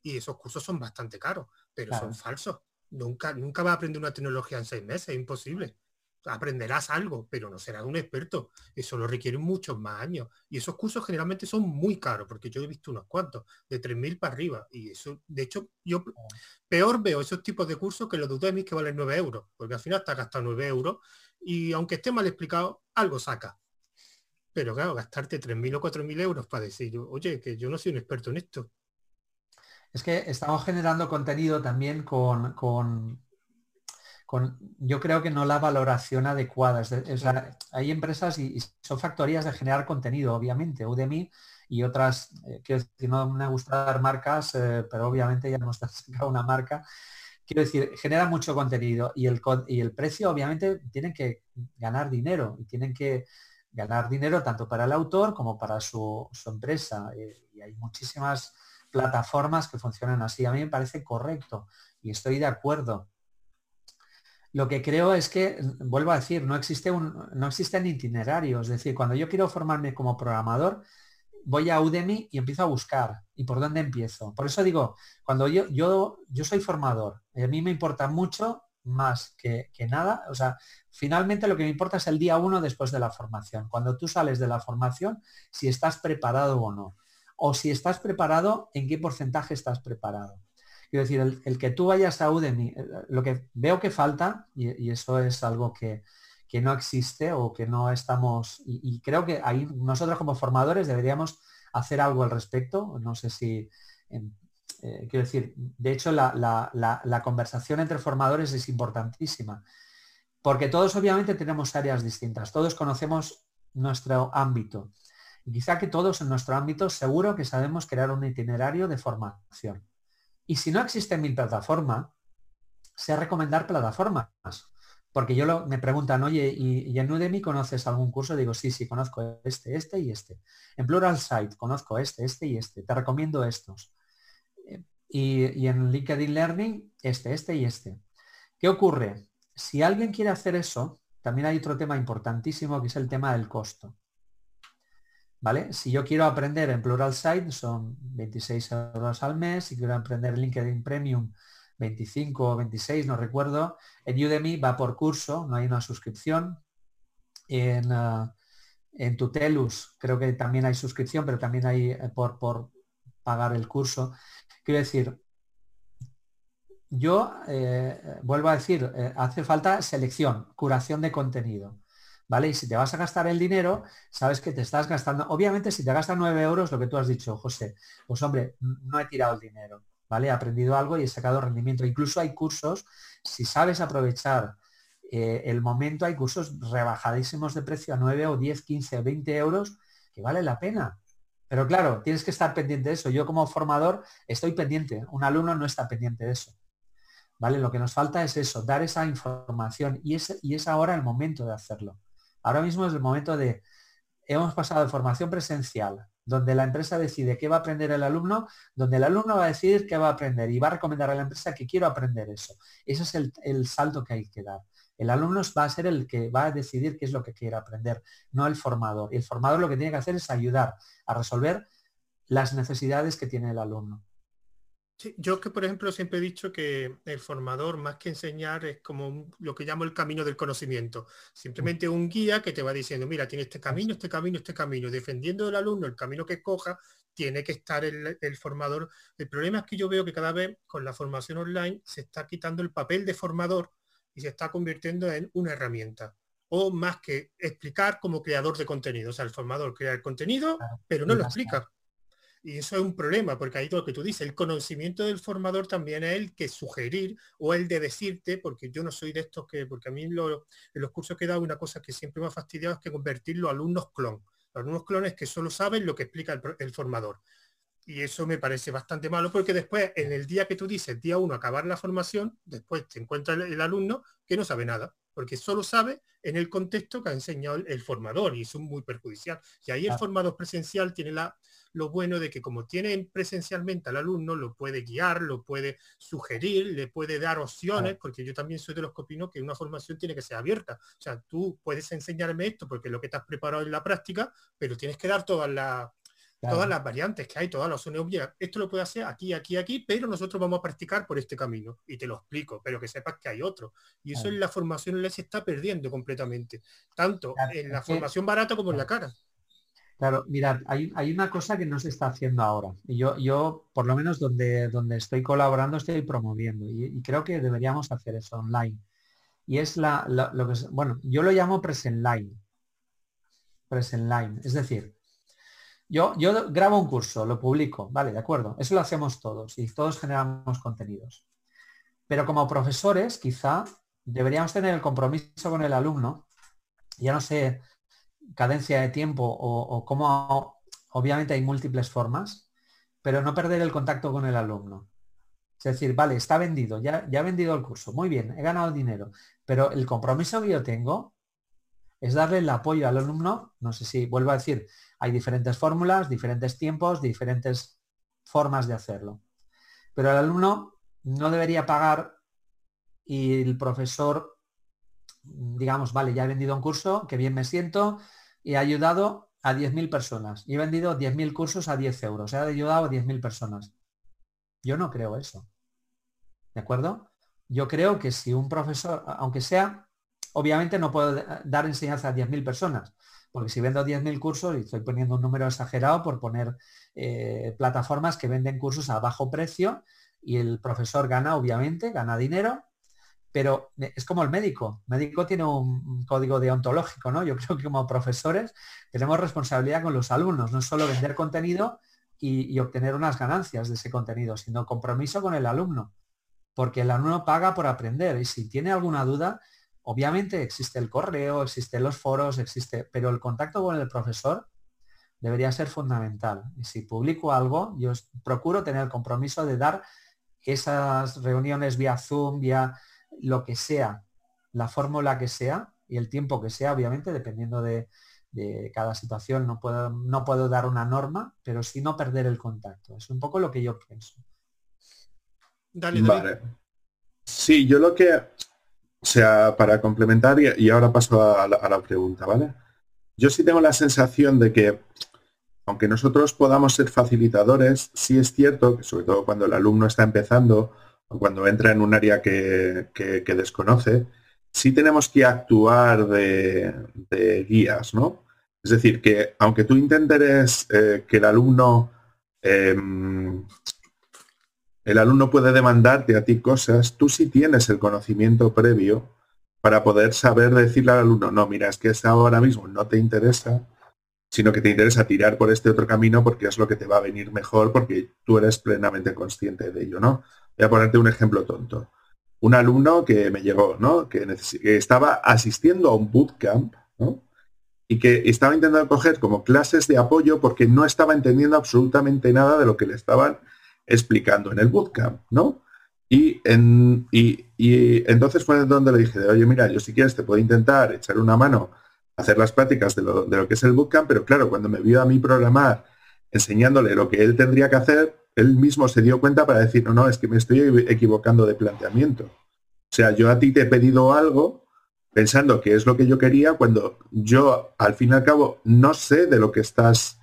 y esos cursos son bastante caros, pero son falsos. Nunca, nunca vas a aprender una tecnología en seis meses, es imposible. Aprenderás algo, pero no serás un experto. Eso lo requiere muchos más años. Y esos cursos generalmente son muy caros, porque yo he visto unos cuantos, de 3.000 para arriba. Y eso, de hecho, yo peor veo esos tipos de cursos que los de Udemy que valen 9 euros, porque al final está gastando 9 euros y aunque esté mal explicado, algo saca. Pero claro, gastarte 3.000 o 4.000 euros para decir, oye, que yo no soy un experto en esto, es que estamos generando contenido también con, con, yo creo que no la valoración adecuada. hay empresas y, son factorías de generar contenido, obviamente. Udemy y otras, eh, quiero decir, no me gusta dar marcas, eh, pero obviamente ya hemos sacado una marca. Quiero decir, genera mucho contenido y el, y el precio obviamente tienen que ganar dinero y tienen que ganar dinero tanto para el autor como para su, empresa. Eh, y hay muchísimas plataformas que funcionan así. A mí me parece correcto y estoy de acuerdo. Lo que creo es que, vuelvo a decir, no, existe un, no existen itinerarios. Es decir, cuando yo quiero formarme como programador, voy a Udemy y empiezo a buscar. ¿Y por dónde empiezo? Por eso digo, cuando yo, yo, yo soy formador, a mí me importa mucho más que, que, nada. O sea, finalmente lo que me importa es el día uno después de la formación. Cuando tú sales de la formación, si estás preparado o no o si estás preparado, en qué porcentaje estás preparado. Quiero decir, el, que tú vayas a Udemy, eh, lo que veo que falta, y, eso es algo que, no existe o que no estamos, y, creo que ahí nosotros como formadores deberíamos hacer algo al respecto. No sé si, eh, quiero decir, de hecho la, conversación entre formadores es importantísima, porque todos obviamente tenemos áreas distintas, todos conocemos nuestro ámbito. Y quizá que todos en nuestro ámbito seguro que sabemos crear un itinerario de formación. Y si no existe mi plataforma, sé recomendar plataformas. Porque yo me preguntan, oye, ¿y, en Udemy conoces algún curso? Digo, sí, sí, conozco este, este y este. En Plural Site conozco este, este y este. Te recomiendo estos. Y, y en LinkedIn Learning, este, este y este. ¿Qué ocurre? Si alguien quiere hacer eso, también hay otro tema importantísimo que es el tema del costo. ¿Vale? Si yo quiero aprender en Plural Site son 26 euros al mes, si quiero aprender LinkedIn Premium 25 o 26, no recuerdo. En Udemy va por curso, no hay una suscripción. En, ah, en Tutelus creo que también hay suscripción, pero también hay eh, por, por pagar el curso. Quiero decir, yo eh, vuelvo a decir, eh, hace falta selección, curación de contenido. ¿Vale? Y si te vas a gastar el dinero, sabes que te estás gastando. Obviamente, si te gastas 9 euros, lo que tú has dicho, José, pues hombre, no he tirado el dinero. ¿vale? He aprendido algo y he sacado rendimiento. Incluso hay cursos, si sabes aprovechar eh, el momento, hay cursos rebajadísimos de precio a 9 o 10, 15, 20 euros que vale la pena. Pero claro, tienes que estar pendiente de eso. Yo como formador estoy pendiente. Un alumno no está pendiente de eso. ¿Vale? Lo que nos falta es eso, dar esa información y es, y es ahora el momento de hacerlo. Ahora mismo es el momento de, hemos pasado de formación presencial donde la empresa decide qué va a aprender el alumno, donde el alumno va a decidir qué va a aprender y va a recomendar a la empresa que quiero aprender eso. Ese es el, salto que hay que dar. El alumno va a ser el que va a decidir qué es lo que quiere aprender, no el formador. Y el formador lo que tiene que hacer es ayudar a resolver las necesidades que tiene el alumno yo que, por ejemplo, siempre he dicho que el formador, más que enseñar, es como lo que llamo el camino del conocimiento. Simplemente un guía que te va diciendo, mira, tiene este camino, este camino, este camino. Defendiendo del alumno el camino que coja, tiene que estar el, el, formador. El problema es que yo veo que cada vez con la formación online se está quitando el papel de formador y se está convirtiendo en una herramienta. O más que explicar como creador de contenido. O sea, el formador crea el contenido, pero no lo explica. Y eso es un problema, porque ahí lo que tú dices, el conocimiento del formador también es el que sugerir o el de decirte, porque yo no soy de estos que, porque a mí en los cursos que he dado una cosa que siempre me ha fastidiado es que convertir los alumnos clon. Los alumnos clones que solo saben lo que explica el, formador. Y eso me parece bastante malo porque después, en el día que tú dices, día uno, acabar la formación, después te encuentra el, alumno que no sabe nada, porque solo sabe en el contexto que ha enseñado el, formador y eso es muy perjudicial. Y ahí el formador presencial tiene la, lo bueno de que como tiene presencialmente al alumno, lo puede guiar, lo puede sugerir, le puede dar opciones, porque yo también soy de los que opino que una formación tiene que ser abierta. O sea, tú puedes enseñarme esto porque lo que te has preparado en la práctica, pero tienes que dar todas las todas las variantes que hay, todas las opciones. Esto lo puede hacer aquí, aquí, aquí, pero nosotros vamos a practicar por este camino y te lo explico, pero que sepas que hay otro. Y eso en la formación le se está perdiendo completamente, tanto en la formación barata como en la cara. Claro, mirad, hay, una cosa que no se está haciendo ahora. Y yo, yo por lo menos donde, donde estoy colaborando, estoy promoviendo. Y, creo que deberíamos hacer eso online. Y es la, lo que bueno, yo lo llamo present line. Present line. Es decir, yo, yo grabo un curso, lo publico, vale, de acuerdo. Eso lo hacemos todos y todos generamos contenidos. Pero como profesores, quizá deberíamos tener el compromiso con el alumno. Ya no sé cadencia de tiempo o, cómo, obviamente hay múltiples formas, pero no perder el contacto con el alumno. Es decir, vale, está vendido, ya, ya he vendido el curso, muy bien, he ganado dinero, pero el compromiso que yo tengo es darle el apoyo al alumno, no sé si vuelvo a decir, hay diferentes fórmulas, diferentes tiempos, diferentes formas de hacerlo. Pero el alumno no debería pagar y el profesor, digamos, vale, ya he vendido un curso, que bien me siento, y he ayudado a 10.000 personas y he vendido 10.000 cursos a 10 euros. He ayudado a 10.000 personas. Yo no creo eso. ¿De acuerdo? Yo creo que si un profesor, aunque sea, obviamente no puedo dar enseñanza a 10.000 personas, porque si vendo 10.000 cursos, y estoy poniendo un número exagerado por poner eh, plataformas que venden cursos a bajo precio y el profesor gana, obviamente, gana dinero, pero es como el médico. El médico tiene un, código deontológico, ¿no? Yo creo que como profesores tenemos responsabilidad con los alumnos, no solo vender contenido y, obtener unas ganancias de ese contenido, sino compromiso con el alumno, porque el alumno paga por aprender y si tiene alguna duda, obviamente existe el correo, existen los foros, existe, pero el contacto con el profesor debería ser fundamental. Y si publico algo, yo procuro tener el compromiso de dar esas reuniones vía Zoom, vía lo que sea, la fórmula que sea y el tiempo que sea, obviamente, dependiendo de, cada situación. No puedo, no puedo dar una norma, pero sí no perder el contacto. Es un poco lo que yo pienso. Dale, Vale. Sí, yo lo que, o sea, para complementar, y, ahora paso a la, a la pregunta, ¿vale? Yo sí tengo la sensación de que aunque nosotros podamos ser facilitadores, sí es cierto que sobre todo cuando el alumno está empezando, cuando entra en un área que, desconoce, sí tenemos que actuar de, guías, ¿no? Es decir, que aunque tú intentes eh, que el alumno em, el alumno puede demandarte a ti cosas, tú sí tienes el conocimiento previo para poder saber decirle al alumno, no, mira, es que esa ahora mismo no te interesa, sino que te interesa tirar por este otro camino porque es lo que te va a venir mejor porque tú eres plenamente consciente de ello, ¿no? Voy a ponerte un ejemplo tonto. Un alumno que me llegó, ¿no? Que, estaba asistiendo a un bootcamp, ¿no? Y que estaba intentando coger como clases de apoyo porque no estaba entendiendo absolutamente nada de lo que le estaban explicando en el bootcamp, ¿no? Y, en, y, entonces fue donde le dije, oye, mira, yo si quieres te puedo intentar echar una mano, hacer las prácticas de lo, de lo que es el bootcamp, pero claro, cuando me vio a mí programar enseñándole lo que él tendría que hacer, él mismo se dio cuenta para decir, no, no, es que me estoy equivocando de planteamiento. O sea, yo a ti te he pedido algo pensando que es lo que yo quería cuando yo, al fin y al cabo, no sé de lo que estás...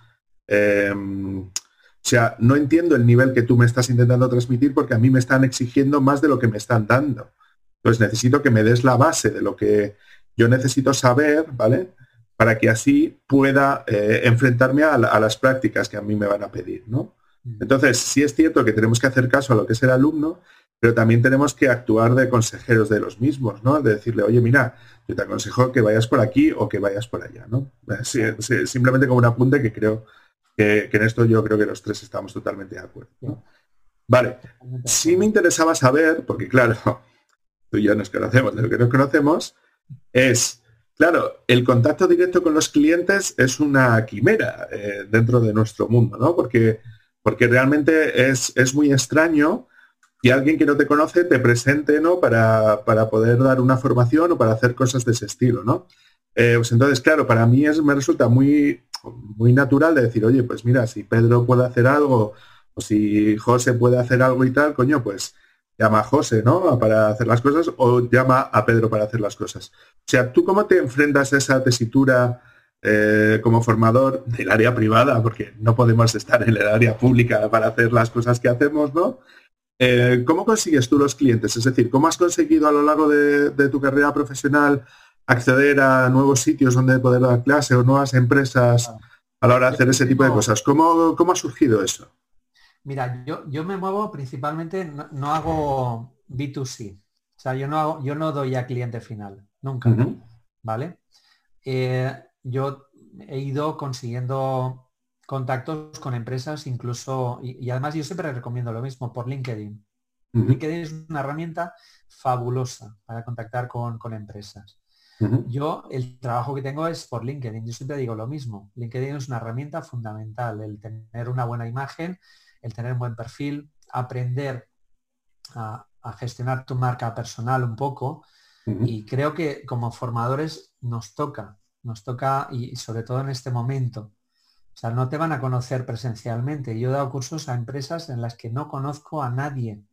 Em, o sea, no entiendo el nivel que tú me estás intentando transmitir porque a mí me están exigiendo más de lo que me están dando. Entonces necesito que me des la base de lo que yo necesito saber, ¿vale? Para que así pueda eh, enfrentarme a, a, las prácticas que a mí me van a pedir, ¿no? Entonces, sí es cierto que tenemos que hacer caso a lo que es el alumno, pero también tenemos que actuar de consejeros de los mismos, ¿no? De decirle, oye, mira, yo te aconsejo que vayas por aquí o que vayas por allá, ¿no? simplemente como un apunte que creo que, en esto yo creo que los tres estamos totalmente de acuerdo. Vale, sí me interesaba saber, porque claro, tú y yo nos conocemos de lo que nos conocemos, es, claro, el contacto directo con los clientes es una quimera eh, dentro de nuestro mundo, ¿no? Porque porque realmente es, es, muy extraño que alguien que no te conoce te presente ¿no? para, para, poder dar una formación o para hacer cosas de ese estilo. ¿no? Eh, pues entonces, claro, para mí es, me resulta muy, muy natural de decir, oye, pues mira, si Pedro puede hacer algo o si José puede hacer algo y tal, coño, pues llama a José, ¿no? Para hacer las cosas o llama a Pedro para hacer las cosas. O sea, ¿tú cómo te enfrentas a esa tesitura eh, como formador del área privada, porque no podemos estar en el área pública para hacer las cosas que hacemos, ¿no? Eh, ¿Cómo consigues tú los clientes? Es decir, ¿cómo has conseguido a lo largo de, tu carrera profesional acceder a nuevos sitios donde poder dar clase o nuevas empresas a la hora de hacer ese tipo de cosas? ¿Cómo, cómo ha surgido eso? Mira, yo, yo me muevo principalmente, no, hago B2C. O sea, yo no, hago, yo no doy a cliente final, nunca. ¿Vale? Eh, yo he ido consiguiendo contactos con empresas incluso, y, además yo siempre recomiendo lo mismo por LinkedIn. LinkedIn es una herramienta fabulosa para contactar con, empresas. Yo el trabajo que tengo es por LinkedIn. Yo siempre digo lo mismo. LinkedIn es una herramienta fundamental. El tener una buena imagen, el tener un buen perfil, aprender a, gestionar tu marca personal un poco. Y creo que como formadores nos toca nos toca, y sobre todo en este momento, o sea, no te van a conocer presencialmente. Yo he dado cursos a empresas en las que no conozco a nadie.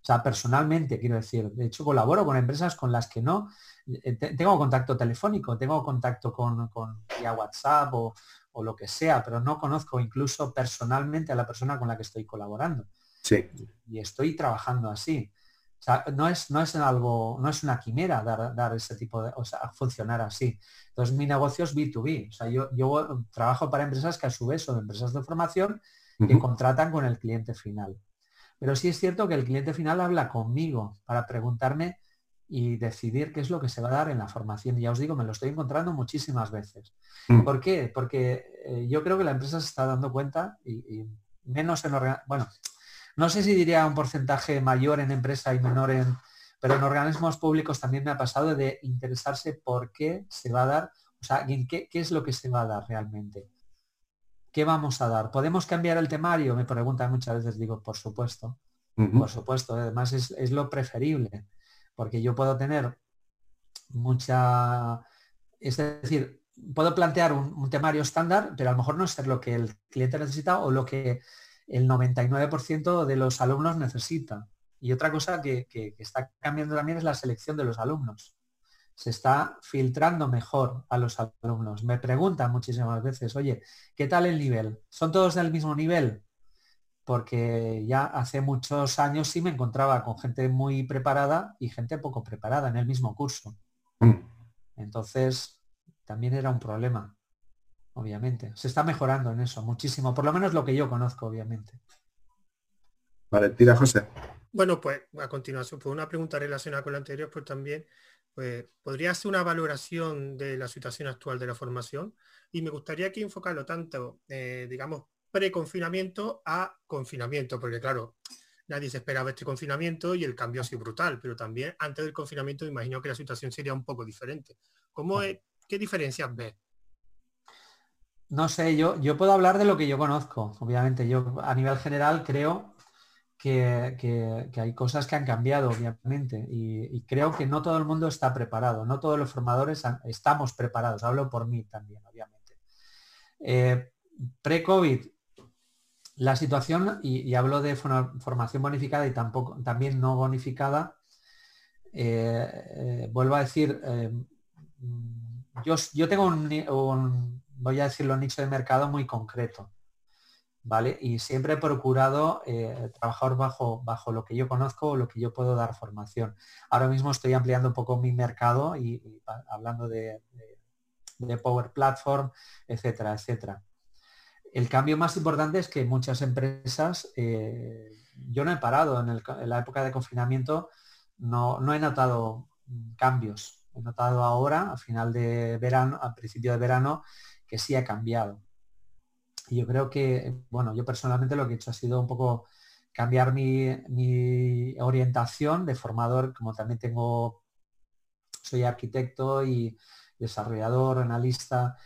O sea, personalmente, quiero decir. De hecho, colaboro con empresas con las que no. Eh, tengo contacto telefónico, tengo contacto con, con vía WhatsApp o, lo que sea, pero no conozco incluso personalmente a la persona con la que estoy colaborando. Sí. y estoy trabajando así. O sea, no es, no es algo, no es una quimera dar, dar ese tipo de, o sea, funcionar así. Entonces mi negocio es B2B. O sea, yo, yo trabajo para empresas que a su vez son empresas de formación que contratan con el cliente final. Pero sí es cierto que el cliente final habla conmigo para preguntarme y decidir qué es lo que se va a dar en la formación. Y ya os digo, me lo estoy encontrando muchísimas veces. Mm. ¿Por qué? Porque eh, yo creo que la empresa se está dando cuenta y, menos en bueno, no sé si diría un porcentaje mayor en empresa y menor en, pero en organismos públicos también me ha pasado de interesarse por qué se va a dar, o sea, qué, qué es lo que se va a dar realmente. ¿Qué vamos a dar? ¿Podemos cambiar el temario? Me preguntan muchas veces, digo, por supuesto. Por supuesto, además es, lo preferible, porque yo puedo tener mucha, es decir, puedo plantear un, temario estándar, pero a lo mejor no es lo que el cliente necesita o lo que el 99% de los alumnos necesita. Y otra cosa que, está cambiando también es la selección de los alumnos. Se está filtrando mejor a los alumnos. Me preguntan muchísimas veces, oye, ¿qué tal el nivel? ¿Son todos del mismo nivel? porque ya hace muchos años sí me encontraba con gente muy preparada y gente poco preparada en el mismo curso. Mm. Entonces, también era un problema, obviamente. Se está mejorando en eso muchísimo, por lo menos lo que yo conozco, obviamente. Vale, tira José. Bueno, pues a continuación, pues una pregunta relacionada con la anterior, pues también, pues, ¿podría ser una valoración de la situación actual de la formación? Y me gustaría que enfocarlo tanto, eh, digamos, pre-confinamiento a confinamiento, porque claro, nadie se esperaba este confinamiento y el cambio ha sido brutal, pero también antes del confinamiento me imagino que la situación sería un poco diferente. ¿Cómo es, ¿Qué diferencias ves? No sé, yo, yo puedo hablar de lo que yo conozco. Obviamente, yo a nivel general creo que, hay cosas que han cambiado, obviamente, y, creo que no todo el mundo está preparado, no todos los formadores estamos preparados. Hablo por mí también, obviamente. Eh, Pre-COVID la situación, y, hablo de formación bonificada y tampoco, también no bonificada, eh, eh, vuelvo a decir, yo, yo, tengo un, voy a decirlo, nicho de mercado muy concreto, ¿vale? Y siempre he procurado trabajar bajo, bajo lo que yo conozco o lo que yo puedo dar formación. Ahora mismo estoy ampliando un poco mi mercado y, hablando de, de Power Platform, etcétera, etcétera. El cambio más importante es que muchas empresas, eh, yo no he parado en, la época de confinamiento, no, he notado cambios. He notado ahora, a final de verano, a principio de verano, que sí ha cambiado. Y yo creo que, bueno, yo personalmente lo que he hecho ha sido un poco cambiar mi, mi orientación de formador, como también tengo, soy arquitecto y desarrollador, analista,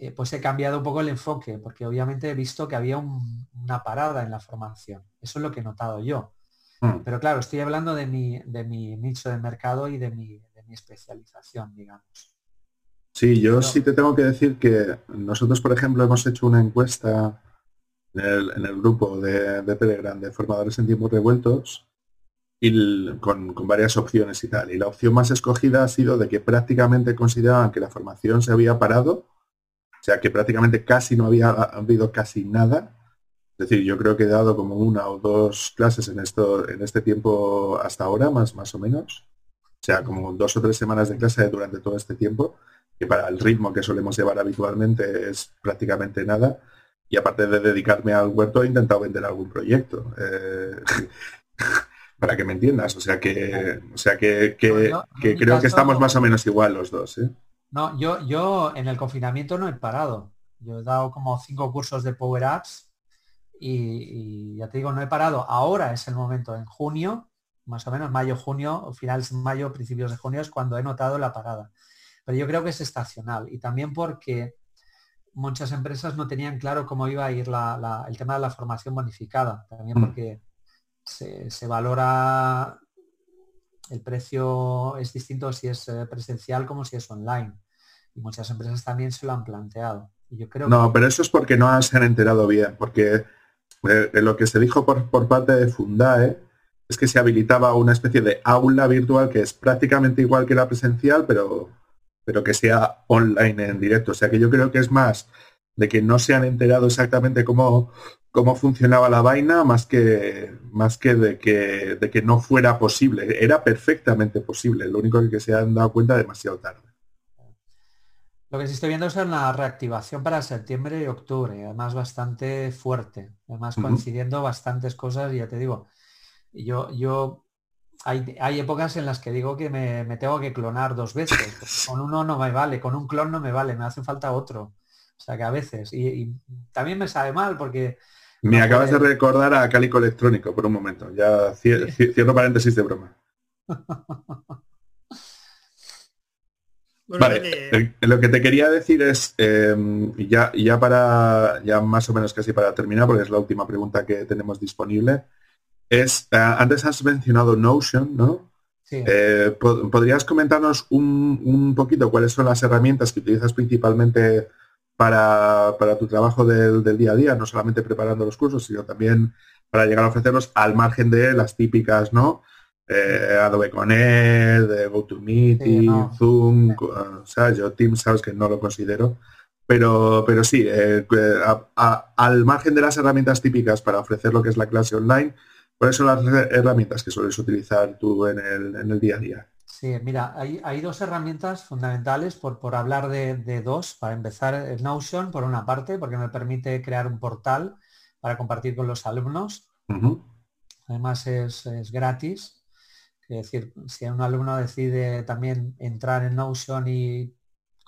eh, pues he cambiado un poco el enfoque, porque obviamente he visto que había una parada en la formación. Eso es lo que he notado yo. Hmm. Pero claro, estoy hablando de mi, de mi nicho de mercado y de mi, especialización, digamos. Sí, yo sí te tengo que decir que nosotros, por ejemplo, hemos hecho una encuesta en el, grupo de, Telegram de formadores en tiempos revueltos y con, con, varias opciones y tal. Y la opción más escogida ha sido de que prácticamente consideraban que la formación se había parado o sea que prácticamente casi no había habido casi nada. Es decir, yo creo que he dado como una o dos clases en esto, en este tiempo hasta ahora, más, más o menos. O sea, como dos o tres semanas de clase durante todo este tiempo, que para el ritmo que solemos llevar habitualmente es prácticamente nada. Y aparte de dedicarme al huerto, he intentado vender algún proyecto. Eh, para que me entiendas. O sea que, o sea que, creo que estamos más o menos igual los dos. ¿eh? No, yo, yo en el confinamiento no he parado. Yo he dado como cinco cursos de Power Apps y, ya te digo, no he parado. Ahora es el momento, en junio, más o menos mayo, junio, finales de mayo, principios de junio es cuando he notado la parada. Pero yo creo que es estacional y también porque muchas empresas no tenían claro cómo iba a ir el tema de la formación bonificada. También mm. porque se, se valora el precio es distinto si es eh, presencial como si es online. Y muchas empresas también se lo han planteado. Y yo creo no, pero eso es porque no se han enterado bien, porque eh, lo que se dijo por, parte de Fundae es que se habilitaba una especie de aula virtual que es prácticamente igual que la presencial, pero, pero que sea online en directo. O sea que yo creo que es más de que no se han enterado exactamente cómo, cómo funcionaba la vaina más que más que de que de que no fuera posible. Era perfectamente posible lo único que se han dado cuenta demasiado tarde. Lo que sí estoy viendo es una reactivación para septiembre y octubre además bastante fuerte además coincidiendo bastantes cosas y ya te digo yo yo hay, épocas en las que digo que me, tengo que clonar dos veces. Con uno no me vale, con un clon no me vale, me hace falta otro. O sea que a veces. Y, también me sabe mal porque... Me acabas de recordar a Cálico Electrónico por un momento. Ya cierro paréntesis de broma. vale, lo que te quería decir es, em, ya, ya para, ya más o menos casi para terminar, porque es la última pregunta que tenemos disponible, es, eh, antes has mencionado Notion, ¿no? Eh, ¿Podrías comentarnos un, poquito cuáles son las herramientas que utilizas principalmente para, tu trabajo del, día a día, no solamente preparando los cursos, sino también para llegar a ofrecerlos al margen de las típicas, ¿no? Eh, Adobe Connect, GoToMeeting, Zoom, o sea, yo Teams sabes que no lo considero, pero, pero sí, al margen de las herramientas típicas para ofrecer lo que es la clase online, ¿Cuáles son las herramientas que sueles utilizar tú en el, día a día? Sí, mira, hay, dos herramientas fundamentales por, por hablar de, dos. Para empezar, Notion, por una parte, porque me permite crear un portal para compartir con los alumnos. Además es, gratis. Es decir, si un alumno decide también entrar en Notion y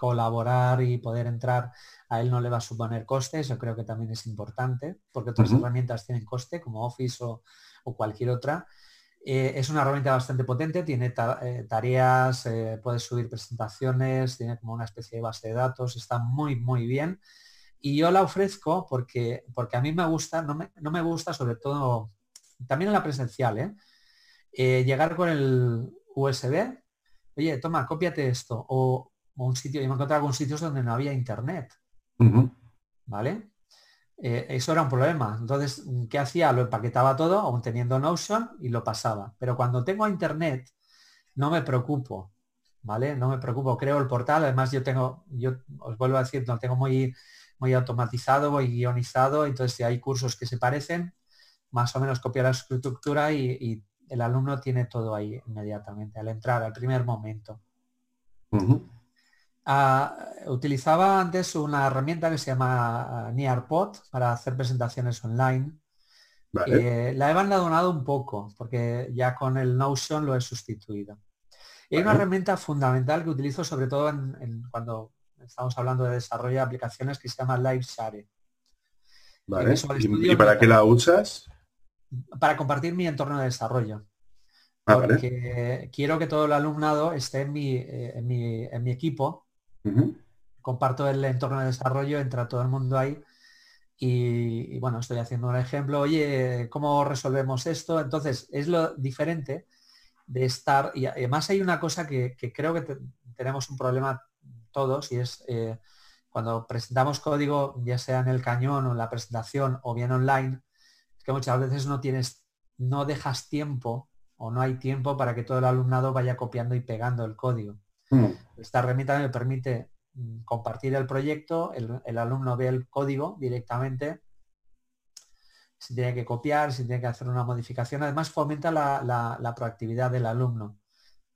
colaborar y poder entrar, a él no le va a suponer costes. Yo creo que también es importante, porque otras herramientas tienen coste, como Office o, o cualquier otra. Eh, es una herramienta bastante potente, tiene eh, tareas, eh, puedes subir presentaciones, tiene como una especie de base de datos, está muy, muy bien. Y yo la ofrezco porque, porque a mí me gusta, no me, gusta sobre todo, también en la presencial, llegar con el USB, oye, toma, cópiate esto, o, un sitio, yo me encontraba con sitios donde no había internet, ¿vale? Eh, eso era un problema. Entonces, ¿qué hacía? Lo empaquetaba todo, aún teniendo Notion, y lo pasaba. Pero cuando tengo internet, no me preocupo, ¿vale? No me preocupo, creo el portal, además yo tengo, yo os vuelvo a decir, lo tengo muy, muy automatizado, muy guionizado, entonces si hay cursos que se parecen, más o menos copio la estructura y, el alumno tiene todo ahí inmediatamente, al entrar, al primer momento. Ah, utilizaba antes una herramienta que se llama uh, Nearpod para hacer presentaciones online. la he abandonado un poco porque ya con el Notion lo he sustituido. Y hay una herramienta fundamental que utilizo sobre todo en, cuando estamos hablando de desarrollo de aplicaciones que se llama LiveShare. ¿Y, para qué la usas? Para compartir mi entorno de desarrollo. Ah, porque quiero que todo el alumnado esté en mi, eh, en mi equipo Comparto el entorno de desarrollo, entra todo el mundo ahí y, bueno, estoy haciendo un ejemplo, oye, ¿cómo resolvemos esto? Entonces, es lo diferente de estar, y además hay una cosa que, creo que tenemos un problema todos y es eh, cuando presentamos código, ya sea en el cañón o en la presentación o bien online, es que muchas veces no tienes, no dejas tiempo o no hay tiempo para que todo el alumnado vaya copiando y pegando el código. Mm. Esta herramienta me permite mm, compartir el proyecto, el, alumno ve el código directamente, si tiene que copiar, si tiene que hacer una modificación, además fomenta la, proactividad del alumno.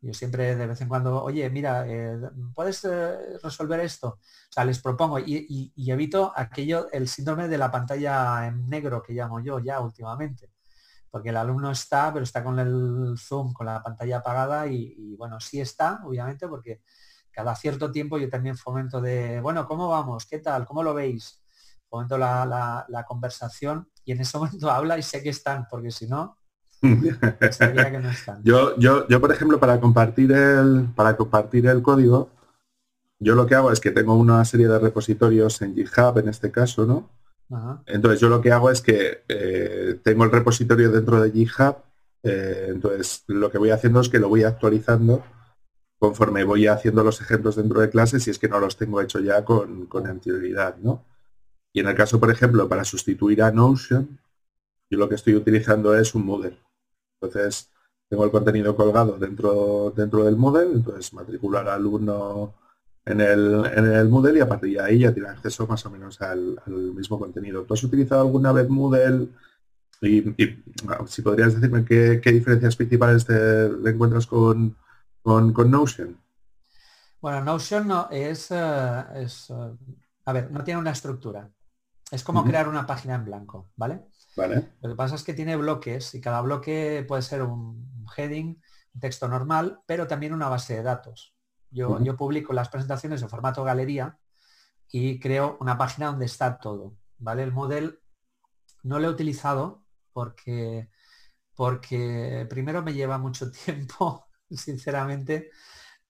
Yo siempre de vez en cuando, oye, mira, eh, ¿puedes eh, resolver esto? O sea, les propongo y, evito aquello, el síndrome de la pantalla en negro que llamo yo ya últimamente porque el alumno está, pero está con el Zoom, con la pantalla apagada y, bueno, sí está, obviamente, porque cada cierto tiempo yo también fomento de, bueno, ¿cómo vamos? ¿Qué tal? ¿Cómo lo veis? Fomento la, conversación y en ese momento habla y sé que están, porque si no, que no están. Yo, yo, yo, por ejemplo, para compartir el, para compartir el código, yo lo que hago es que tengo una serie de repositorios en GitHub, en este caso, ¿no? Entonces yo lo que hago es que eh, tengo el repositorio dentro de GitHub, eh, entonces lo que voy haciendo es que lo voy actualizando conforme voy haciendo los ejemplos dentro de clases y es que no los tengo hecho ya con, anterioridad, ¿no? Y en el caso, por ejemplo, para sustituir a Notion, yo lo que estoy utilizando es un Moodle. Entonces, tengo el contenido colgado dentro, dentro del Moodle, entonces matricular al alumno en el, en el Moodle y a partir de ahí ya tiene acceso más o menos al, mismo contenido. ¿Tú has utilizado alguna vez Moodle? Y, si podrías decirme qué, diferencias principales te, encuentras con, con, Notion. Bueno, Notion no, es, eh, es eh, a ver, no tiene una estructura. Es como crear una página en blanco, ¿vale? Vale. Lo que pasa es que tiene bloques y cada bloque puede ser un un heading, un texto normal, pero también una base de datos. Yo, yo publico las presentaciones en formato galería y creo una página donde está todo. ¿vale? El modelo no lo he utilizado porque, porque primero me lleva mucho tiempo, sinceramente,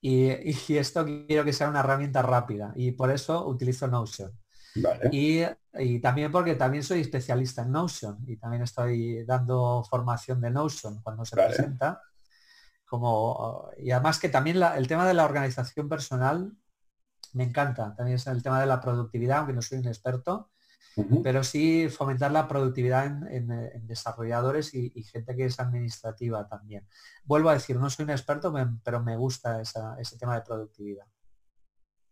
y, esto quiero que sea una herramienta rápida y por eso utilizo Notion. Y, también porque también soy especialista en Notion y también estoy dando formación de Notion cuando se presenta. Como, y además que también el tema de la organización personal me encanta. También es el tema de la productividad, aunque no soy un experto, pero sí fomentar la productividad en, desarrolladores y, gente que es administrativa también. Vuelvo a decir, no soy un experto, pero me gusta ese tema de productividad.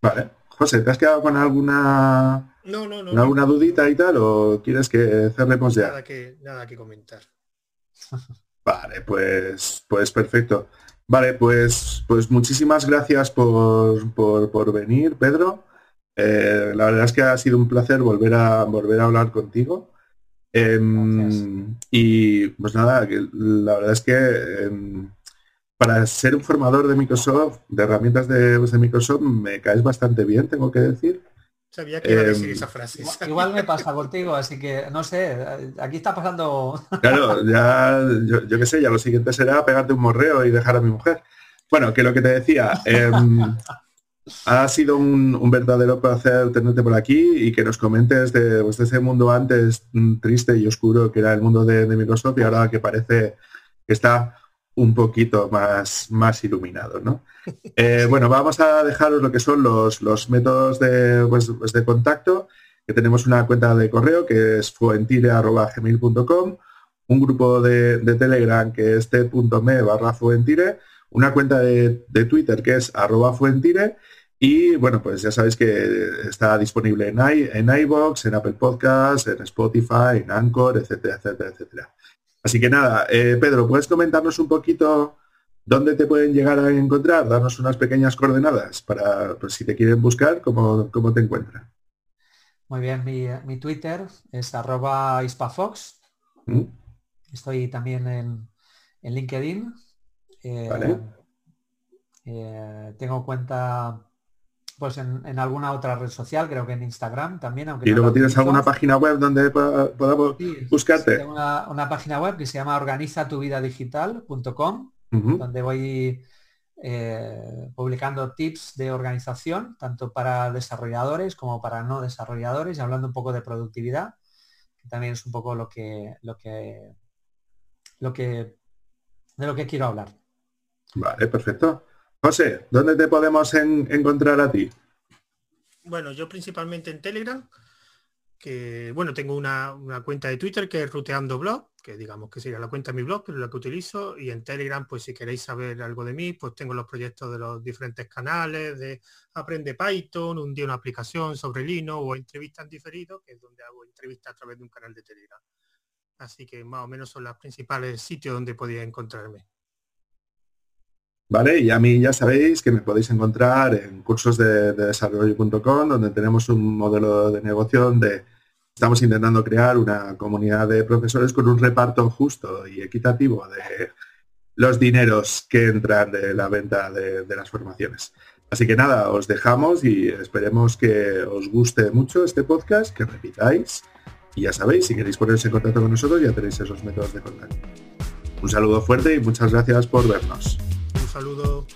Vale. José, ¿te has quedado con alguna no, no, no, alguna dudita y tal o quieres que cerremos ya? Nada que, nada que comentar. Vale, pues, pues perfecto. Vale, pues, pues muchísimas gracias por, por venir, Pedro. Eh, la verdad es que ha sido un placer volver a volver a hablar contigo. Em, y pues nada, la verdad es que em, para ser un formador de Microsoft, de herramientas de, pues, de, Microsoft, me caes bastante bien, tengo que decir. Sabía que iba a decir em, esa frase. Igual me pasa contigo, así que no sé, aquí está pasando. Claro, ya, yo, yo qué sé, ya lo siguiente será pegarte un morreo y dejar a mi mujer. Bueno, que lo que te decía, ha sido un, verdadero placer tenerte por aquí y que nos comentes de, pues, ese mundo antes mm, triste y oscuro que era el mundo de, Microsoft y ahora que parece que está un poquito más, más iluminado. ¿no? Eh, bueno, vamos a dejaros lo que son los, los métodos de, pues, pues, de contacto, que tenemos una cuenta de correo que es fuentire.gmail.com, un grupo de, Telegram que es t.me barra fuentire, una cuenta de, de Twitter que es arroba fuentire y bueno, pues ya sabéis que está disponible en, i, en en Apple Podcasts, en Spotify, en Anchor, etcétera, etcétera, etcétera. Así que nada, eh, Pedro, ¿puedes comentarnos un poquito dónde te pueden llegar a encontrar? Darnos unas pequeñas coordenadas para, pues, si te quieren buscar, cómo, cómo te encuentran. Muy bien, mi, Twitter es arroba ispafox. ¿Mm? Estoy también en, LinkedIn. Eh, vale. Eh, tengo cuenta pues en, alguna otra red social, creo que en Instagram también. Aunque ¿Y luego tienes alguna página web donde podamos buscarte? tengo una, página web que se llama organizatuvida.digital.com, donde voy eh, publicando tips de organización, tanto para desarrolladores como para no desarrolladores, y hablando un poco de productividad, que también es un poco lo que, lo que, lo que, de lo que quiero hablar. Vale, perfecto. José, ¿dónde te podemos encontrar a ti? Bueno, yo principalmente en Telegram, que bueno, tengo una, cuenta de Twitter que es Ruteando Blog, que digamos que sería la cuenta de mi blog, pero la que utilizo, y en Telegram, pues si queréis saber algo de mí, pues tengo los proyectos de los diferentes canales, de Aprende Python, un día una aplicación sobre Linux o entrevistas en diferido, que es donde hago entrevistas a través de un canal de Telegram. Así que más o menos son los principales sitios donde podía encontrarme. ¿Vale? Y a mí ya sabéis que me podéis encontrar en cursos de, desarrollo.com, donde tenemos un modelo de negocio donde estamos intentando crear una comunidad de profesores con un reparto justo y equitativo de los dineros que entran de la venta de, las formaciones. Así que nada, os dejamos y esperemos que os guste mucho este podcast, que repitáis. Y ya sabéis, si queréis ponerse en contacto con nosotros, ya tenéis esos métodos de contacto. Un saludo fuerte y muchas gracias por vernos saludo.